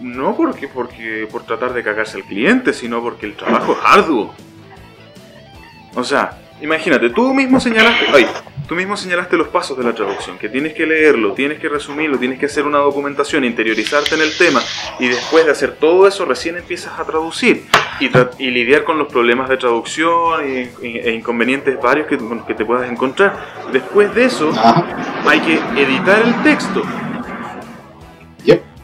no porque porque por tratar de cagarse al cliente sino porque el trabajo es arduo. O sea, imagínate, tú mismo señalaste, ay, tú mismo señalaste los pasos de la traducción, que tienes que leerlo, tienes que resumirlo, tienes que hacer una documentación, interiorizarte en el tema y después de hacer todo eso recién empiezas a traducir y, tra- y lidiar con los problemas de traducción e inconvenientes varios que, que te puedas encontrar. Después de eso hay que editar el texto.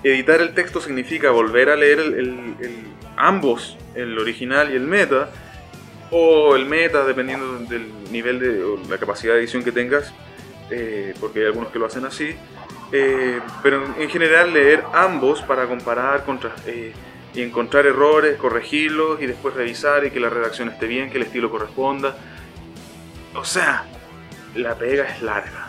Editar el texto significa volver a leer el, el- el- ambos, el original y el meta, o el meta dependiendo del nivel de o la capacidad de edición que tengas, eh, porque hay algunos que lo hacen así. eh, pero en- en general leer ambos para comparar contra, eh, y encontrar errores, corregirlos y después revisar y que la redacción esté bien, que el estilo corresponda. O sea, la pega es larga.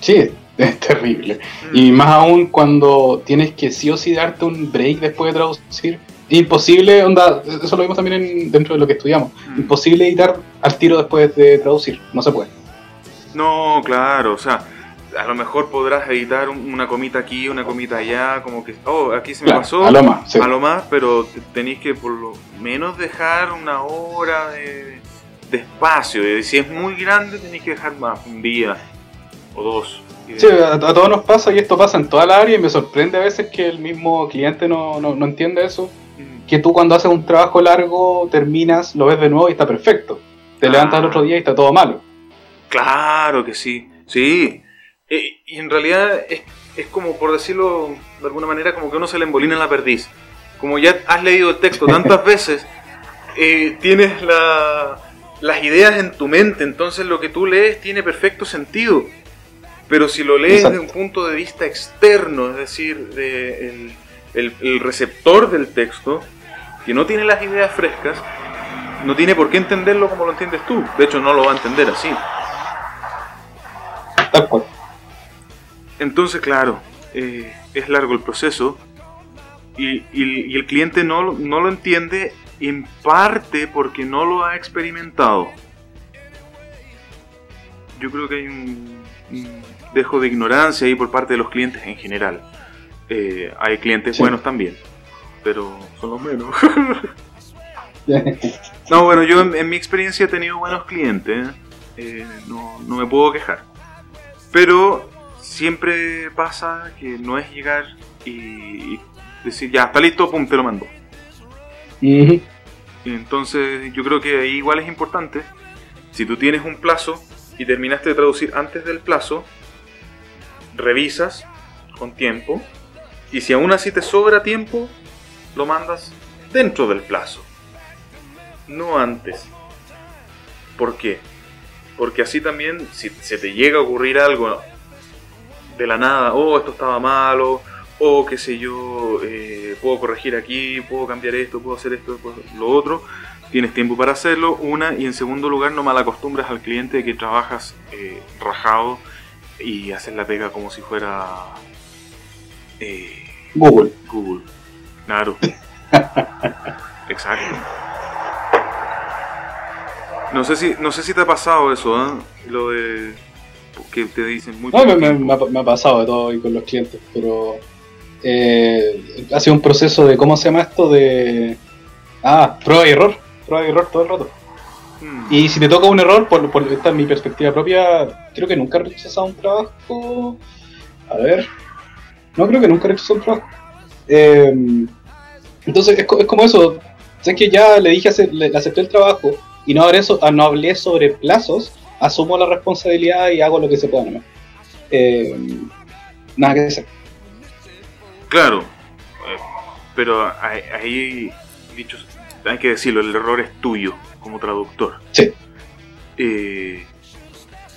Sí, es terrible. Mm. Y más aún cuando tienes que sí o sí darte un break después de traducir. Imposible, onda, eso lo vimos también en- dentro de lo que estudiamos. Mm. Imposible editar al tiro después de traducir, no se puede. No, claro, o sea, a lo mejor podrás editar un- una comita aquí, una comita allá, como que, oh, aquí se me Claro, pasó, a lo más, sí. a lo más, pero te- tenéis que por lo menos dejar una hora de, de espacio, y si es muy grande tenéis que dejar más, un día o dos. Sí, a, a todos nos pasa y esto pasa en toda la área y me sorprende a veces que el mismo cliente no, no, no entiende eso. Que tú cuando haces un trabajo largo terminas, lo ves de nuevo y está perfecto. Te Ah. levantas el otro día y está todo malo. Claro que sí, sí. Eh, y en realidad es, es como, por decirlo de alguna manera, como que uno se le embolina en la perdiz. Como ya has leído el texto tantas veces, eh, tienes la, las ideas en tu mente, entonces lo que tú lees tiene perfecto sentido. Pero si lo lees desde un punto de vista externo, es decir, de el, el, receptor del texto, que no tiene las ideas frescas, no tiene por qué entenderlo como lo entiendes tú. De hecho, no lo va a entender así. Entonces, claro, eh, es largo el proceso y, y, el cliente no, no lo entiende en parte porque no lo ha experimentado. Yo creo que hay un, dejo de ignorancia ahí por parte de los clientes en general. Eh, hay clientes buenos también, pero son los menos. no, bueno, yo en, mi experiencia he tenido buenos clientes, eh, no, no me puedo quejar. Pero siempre pasa que no es llegar y decir, ya, está listo, pum, te lo mando. Entonces yo creo que ahí igual es importante, si tú tienes un plazo y terminaste de traducir antes del plazo, revisas con tiempo y si aún así te sobra tiempo, lo mandas dentro del plazo, no antes. ¿Por qué? Porque así también, si se te llega a ocurrir algo de la nada, oh, esto estaba malo, o qué sé yo, eh, puedo corregir aquí, puedo cambiar esto, puedo hacer esto, lo otro, tienes tiempo para hacerlo, una, y en segundo lugar no malacostumbras al cliente de que trabajas eh, rajado y haces la pega como si fuera eh, Google. Google, claro. Exacto. No sé si, no sé si te ha pasado eso, Lo de que te dicen muy No, me, me, ha pasado de todo y con los clientes, pero eh, ha sido un proceso de, ¿cómo se llama esto? De... Ah, prueba y error, prueba y error todo el rato. Hmm. Y si te toca un error, por, por esta es mi perspectiva propia, creo que nunca he rechazado un trabajo. A ver, no creo que nunca he rechazado un trabajo. Eh, entonces es, como eso, sé que ya le dije, le acepté el trabajo y no hablé, ah, no hablé sobre plazos, asumo la responsabilidad y hago lo que se pueda nomás. Eh, nada que decir. Claro, eh, pero ahí, dichos, hay que decirlo, el error es tuyo como traductor. Sí. Eh,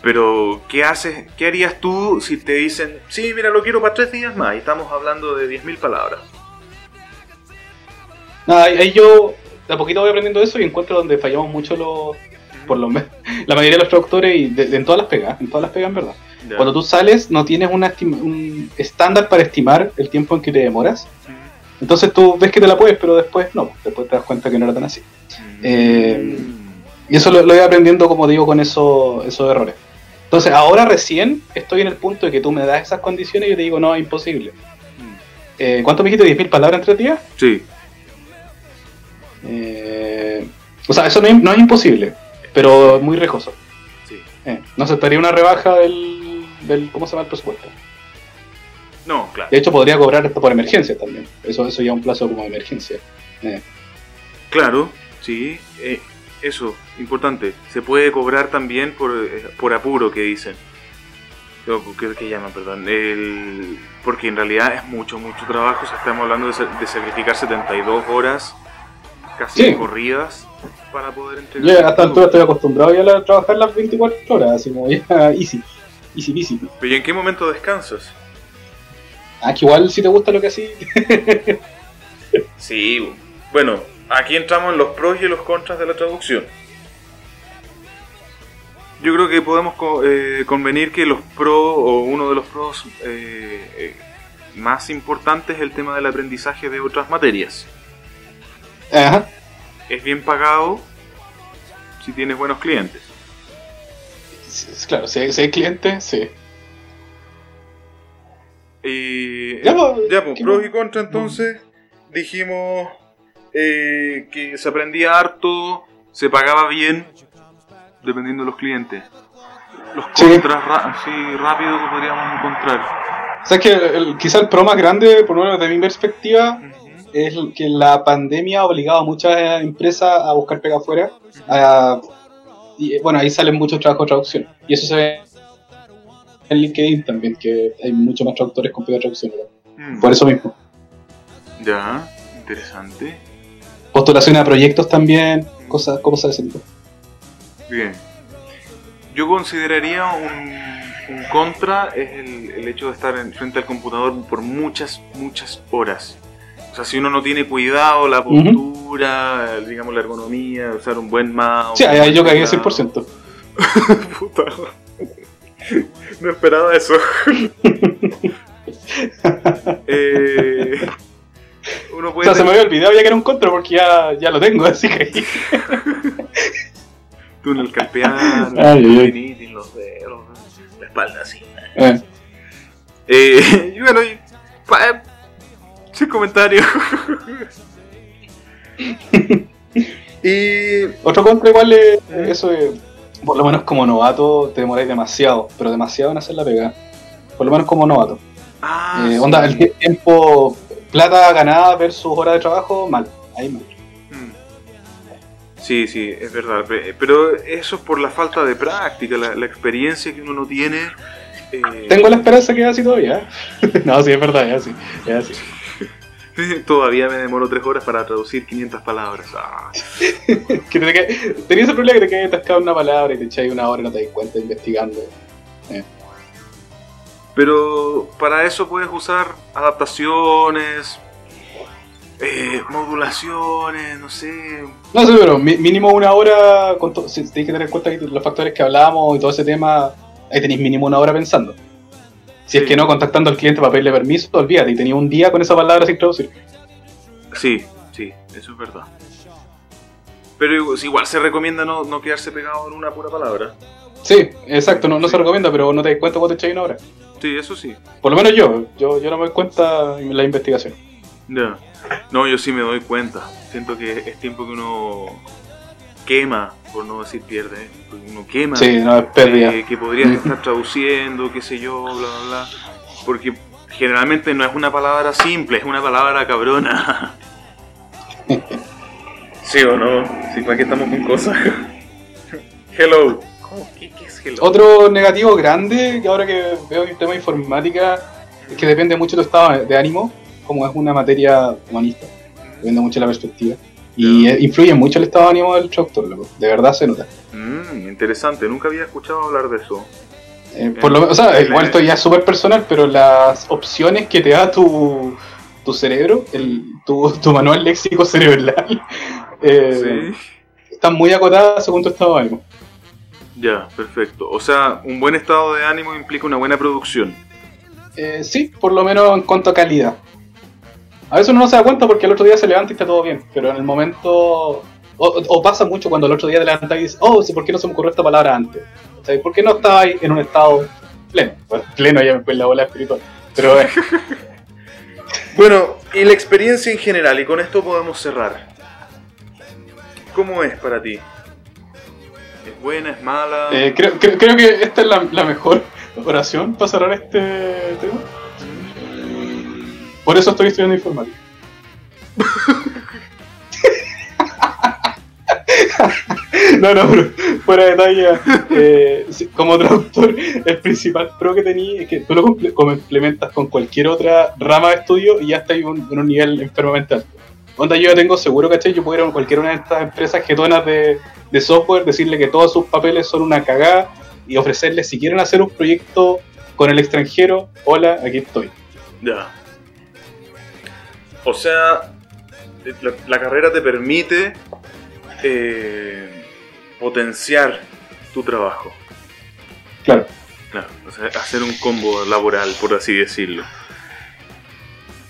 pero, ¿qué haces? ¿Qué harías tú si te dicen, sí, mira, lo quiero para tres días más y estamos hablando de 10.000 palabras? Nada, ahí yo de a poquito voy aprendiendo eso y encuentro donde fallamos mucho los, por lo menos, la mayoría de los traductores y en todas las pegas, en todas las pegas en verdad. Cuando tú sales, no tienes una un estándar para estimar el tiempo en que te demoras. Entonces tú ves que te la puedes, pero después no. Después te das cuenta que no era tan así. Eh, y eso lo, lo, voy aprendiendo, como digo, con eso, esos errores. Entonces ahora recién estoy en el punto de que tú me das esas condiciones y yo te digo, no, es imposible. Eh, ¿Cuánto me dijiste? ¿10.000 palabras en tres días? Sí. Eh, o sea, eso no es, no es imposible, pero muy riesgoso. Sí. no aceptaría una rebaja del cómo se llama el presupuesto. No, claro. De hecho, podría cobrar esto por emergencia también. Eso, eso ya un plazo como emergencia. Eh. Claro, sí. Eso, importante. Se puede cobrar también por, eh, por apuro, que dicen. ¿Qué, qué llaman? Perdón. El, porque en realidad es mucho, mucho trabajo. estamos hablando de, de sacrificar 72 horas casi corridas para poder entregar. Yo hasta altura estoy acostumbrado ya a trabajar las 24 horas, así como ya easy. Easy peasy. ¿Pero y en qué momento descansas? Ah, que igual si te gusta lo que así. sí, bueno, aquí entramos en los pros y los contras de la traducción. Yo creo que podemos eh, convenir que los pros, o uno de los pros eh, eh, más importantes es el tema del aprendizaje de otras materias. Ajá. Es bien pagado si tienes buenos clientes claro, si hay, clientes, sí. Y ya, pues, pues pros y contras entonces dijimos eh, que se aprendía harto, se pagaba bien, dependiendo de los clientes. Los contras sí. rápido que podríamos encontrar. O sea, que el, quizá el pro más grande, por lo menos de mi perspectiva, es que la pandemia ha obligado a muchas empresas a buscar pega afuera, a y bueno, ahí salen muchos trabajos de traducción. Y eso se ve en LinkedIn también, que hay muchos más traductores con pega traducción. Mm. Por eso mismo. Ya, interesante. Postulación a proyectos también, cosas, cosas de ese tipo. Bien. Yo consideraría un, un contra es el, el, hecho de estar en, frente al computador por muchas, muchas horas. O sea, si uno no tiene cuidado, la postura, digamos, la ergonomía, usar un buen mouse. Sí, ahí yo caí 100%. Puta. No esperaba eso. eh, uno puede o sea, se me había olvidado ya que era un contra porque ya, ya lo tengo, así que. Túnel carpiano, ay, los dedos, la espalda así. Eh. Eh, y bueno, y, pa, sin comentario. y. Otro contra igual es eso de. Por lo menos como novato te demoráis demasiado, pero demasiado en hacer la pega. Por lo menos como novato. Ah, eh, onda, el tiempo, plata ganada versus hora de trabajo, mal. Ahí mal. Mm. Sí, sí, es verdad. Pero eso es por la falta de práctica, la, la experiencia que uno no tiene. Eh... Tengo la esperanza que es así todavía. no, sí, es verdad, es así. Es así. Todavía me demoro tres horas para traducir 500 palabras. Ah. Tenía ese problema que te quedas atascado una palabra y te echáis una hora y no te das cuenta investigando. Eh. Pero para eso puedes usar adaptaciones, eh, modulaciones, no sé. No sé, pero mínimo una hora, con si tienes que tener en cuenta que los factores que hablamos y todo ese tema, ahí tenéis mínimo una hora pensando. Si es que no, contactando al cliente para pedirle permiso, olvídate, y tenía un día con esa palabra sin traducir. Sí, sí, eso es verdad. Pero igual se recomienda no, no quedarse pegado en una pura palabra. Sí, exacto, no, no se recomienda, pero no te das cuenta cuando te echáis una hora. Sí, eso sí. Por lo menos yo, yo, yo no me doy cuenta en la investigación. Ya. No, yo sí me doy cuenta. Siento que es tiempo que uno quema, por no decir pierde, uno quema, sí, no, es eh, que podrías estar traduciendo, qué sé yo, bla, bla, bla. Porque generalmente no es una palabra simple, es una palabra cabrona. ¿Sí o no? Sí, ¿para qué estamos con cosas? hello. ¿Qué, es hello? Otro negativo grande, que ahora que veo el tema de informática, es que depende mucho del estado de ánimo, como es una materia humanista. Depende mucho de la perspectiva. Y influye mucho el estado de ánimo del traductor, loco. De verdad se nota. Mm, interesante, nunca había escuchado hablar de eso. Eh, por lo, o sea, igual esto ya es súper personal, pero las opciones que te da tu, tu cerebro, el, tu, tu manual léxico cerebral, eh, están muy acotadas según tu estado de ánimo. Ya, perfecto. O sea, un buen estado de ánimo implica una buena producción. Eh, sí, por lo menos en cuanto a calidad. A veces uno no se da cuenta porque el otro día se levanta y está todo bien, pero en el momento. O, pasa mucho cuando el otro día te levantas y dices, oh, ¿por qué no se me ocurrió esta palabra antes? O sea, ¿Por qué no estaba ahí en un estado pleno? Bueno, pleno ya me fue la bola espiritual. Pero eh. bueno, y la experiencia en general, y con esto podemos cerrar. ¿Cómo es para ti? ¿Es buena, es mala? Eh, creo, creo, que esta es la, mejor oración para cerrar este tema. Por eso estoy estudiando informática. no, no, pero fuera de talla, eh, como traductor, el principal pro que tenía es que tú lo complementas con cualquier otra rama de estudio y ya está en un, nivel enfermamente alto. Onda, yo ya tengo seguro, ¿cachai? Yo puedo ir a cualquier una de estas empresas jetonas de, de software, decirle que todos sus papeles son una cagada y ofrecerles, si quieren hacer un proyecto con el extranjero, hola, aquí estoy. Ya. O sea, la, carrera te permite eh, potenciar tu trabajo. Claro. Claro, o sea, hacer un combo laboral, por así decirlo.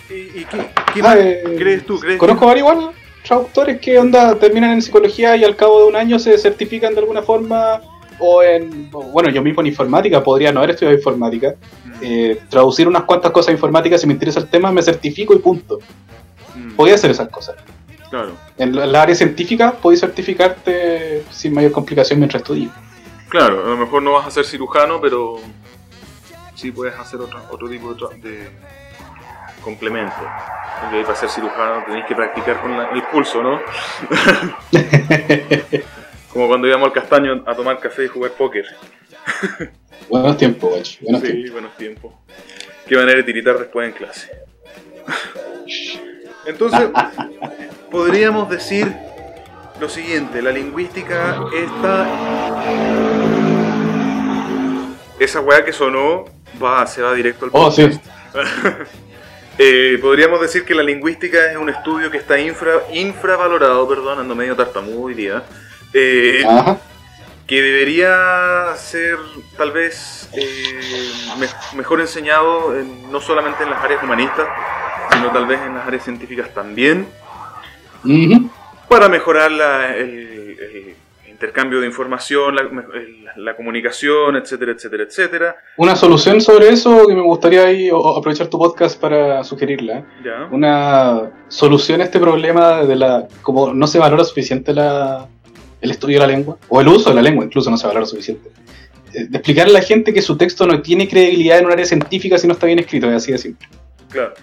¿Y, qué, ah, eh, crees tú? conozco varios igual traductores que onda terminan en psicología y al cabo de un año se certifican de alguna forma o en, bueno, yo mismo en informática, podría no haber estudiado informática, mm. eh, traducir unas cuantas cosas informáticas si me interesa el tema, me certifico y punto. Mm. Podía hacer esas cosas. Claro. En la, área científica podéis certificarte sin mayor complicación mientras estudias. Claro, a lo mejor no vas a ser cirujano, pero sí puedes hacer otro, otro tipo de, complemento. para ser cirujano tenéis que practicar con el pulso, ¿no? Como cuando íbamos al castaño a tomar café y jugar póker. Buenos tiempos, guacho. Buenos sí, tiempos. buenos tiempos. Qué manera de tiritar después en clase. Entonces, podríamos decir lo siguiente, la lingüística está... Esa weá que sonó va, se va directo al Oh, sí. Eh, podríamos decir que la lingüística es un estudio que está infra, infravalorado, perdón, ando medio tartamudo hoy día, eh, que debería ser tal vez eh, me- mejor enseñado en- no solamente en las áreas humanistas, sino tal vez en las áreas científicas también, para mejorar la- el, el intercambio de información, la, comunicación, etcétera, etcétera, etcétera. Una solución sobre eso que me gustaría ahí o- aprovechar tu podcast para sugerirla. ¿eh? ¿Ya? Una solución a este problema de la. como no se valora suficiente la, el estudio de la lengua, o el uso de la lengua incluso no se valora suficiente. Eh, De explicarle a la gente que su texto no tiene credibilidad en un área científica si no está bien escrito, es así de simple. Claro.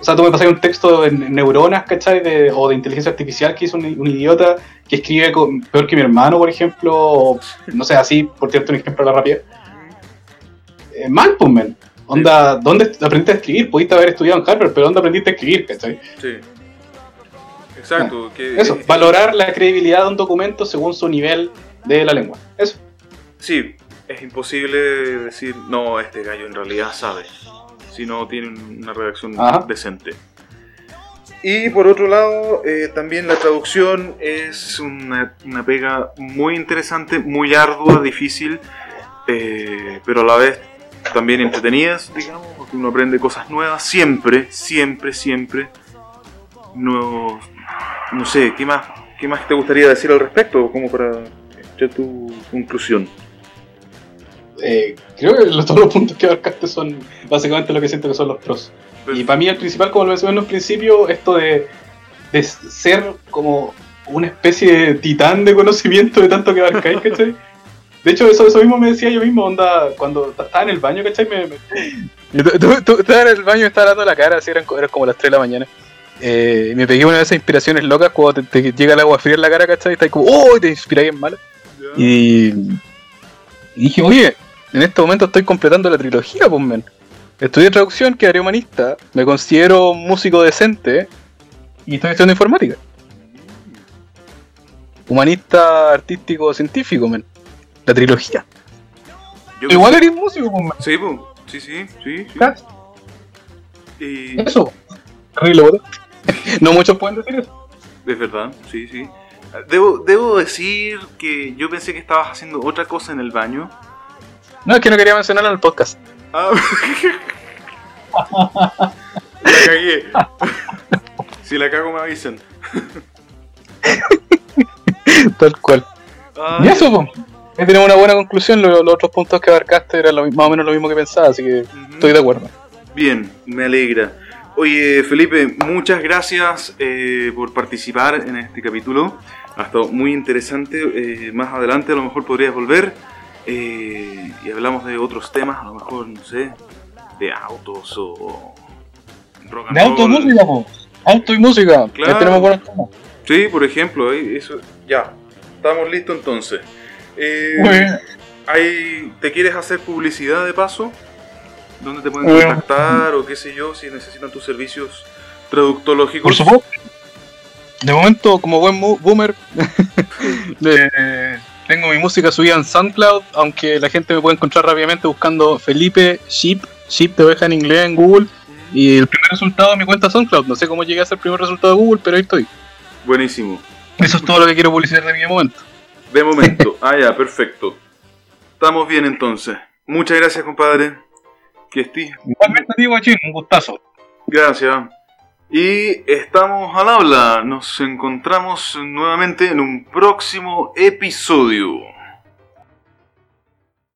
O sea, tú me pasas un texto en neuronas, ¿cachai? De- o de inteligencia artificial que hizo un, un idiota que escribe con- peor que mi hermano, por ejemplo, o no sé, así, por cierto, un ejemplo a la rápida. Eh, mal, pues, men. Onda, ¿dónde aprendiste a escribir? Pudiste haber estudiado en Harvard, pero ¿dónde aprendiste a escribir, cachai? Sí. Exacto. que Eso, es- valorar la credibilidad de un documento según su nivel de la lengua. Eso. Sí, es imposible decir, no, este gallo en realidad sabe, si no tiene una redacción Ajá. decente. Y por otro lado, eh, también la traducción es una, una pega muy interesante, muy ardua, difícil, eh, pero a la vez también entretenidas, digamos, porque uno aprende cosas nuevas siempre, siempre, siempre. No, no sé, ¿qué más, ¿qué más te gustaría decir al respecto? Como para echar tu conclusión. Eh, creo que los- todos los puntos que abarcaste son básicamente lo que siento que son los pros. Y para mí el principal, como lo mencioné en un principio, esto de, de ser como una especie de titán de conocimiento de tanto que abarcáis, ¿cachai? De hecho, eso, eso mismo me decía yo mismo, onda, cuando estaba en el baño, ¿cachai? Me, me- tú, tú- tú estabas en el baño y me estabas dando la cara, así eran, eran como las 3 de la mañana. Eh, y me pegué una de esas inspiraciones locas cuando te, te llega el agua fría en la cara, ¿cachai? Y estás como, ¡oh! Y te inspiráis en mala. Y, y dije, oye, en este momento estoy completando la trilogía, pues, men. Estudié traducción, quedaré humanista, me considero músico decente y estoy estudiando informática. Humanista, artístico, científico, men. La trilogía. Yo Igual eres músico, pues, men. Sí, po. sí, sí, sí. sí. Y Eso. ¿verdad? no muchos pueden decir eso. es verdad, sí, sí. Debo, debo decir que yo pensé que estabas haciendo otra cosa en el baño. No, es que no quería mencionarlo en el podcast. Ah. la cagué. Si la cago me avisan. Tal cual. Y eso, pues. Tenemos una buena conclusión. Lo- Los, otros puntos que abarcaste eran lo más o menos lo mismo que pensaba, así que estoy de acuerdo. Bien, me alegra. Oye, Felipe, muchas gracias eh, por participar en este capítulo. Ha estado muy interesante. eh, más adelante a lo mejor podrías volver eh, y hablamos de otros temas, a lo mejor, no sé, de autos o rock and De auto y roll. música. Auto y música. Claro. Ya tenemos buenos temas. Sí, por ejemplo, eso, ya, estamos listos entonces. Eh, Muy bien. ¿Te quieres hacer publicidad de paso? ¿Dónde te pueden contactar o qué sé yo si necesitan tus servicios traductológicos? Por supuesto. De momento, como buen boomer, de- tengo mi música subida en SoundCloud, aunque la gente me puede encontrar rápidamente buscando Felipe Sheep, Sheep de oveja en inglés en Google. Y el primer resultado de mi cuenta SoundCloud. No sé cómo llegué a ser el primer resultado de Google, pero ahí estoy. Buenísimo. Eso es todo lo que quiero publicitar de mi momento. De momento. ah, ya, perfecto. Estamos bien entonces. Muchas gracias, compadre. Que estés. Igualmente, Guachín, un gustazo. Gracias. Y estamos al habla. Nos encontramos nuevamente en un próximo episodio.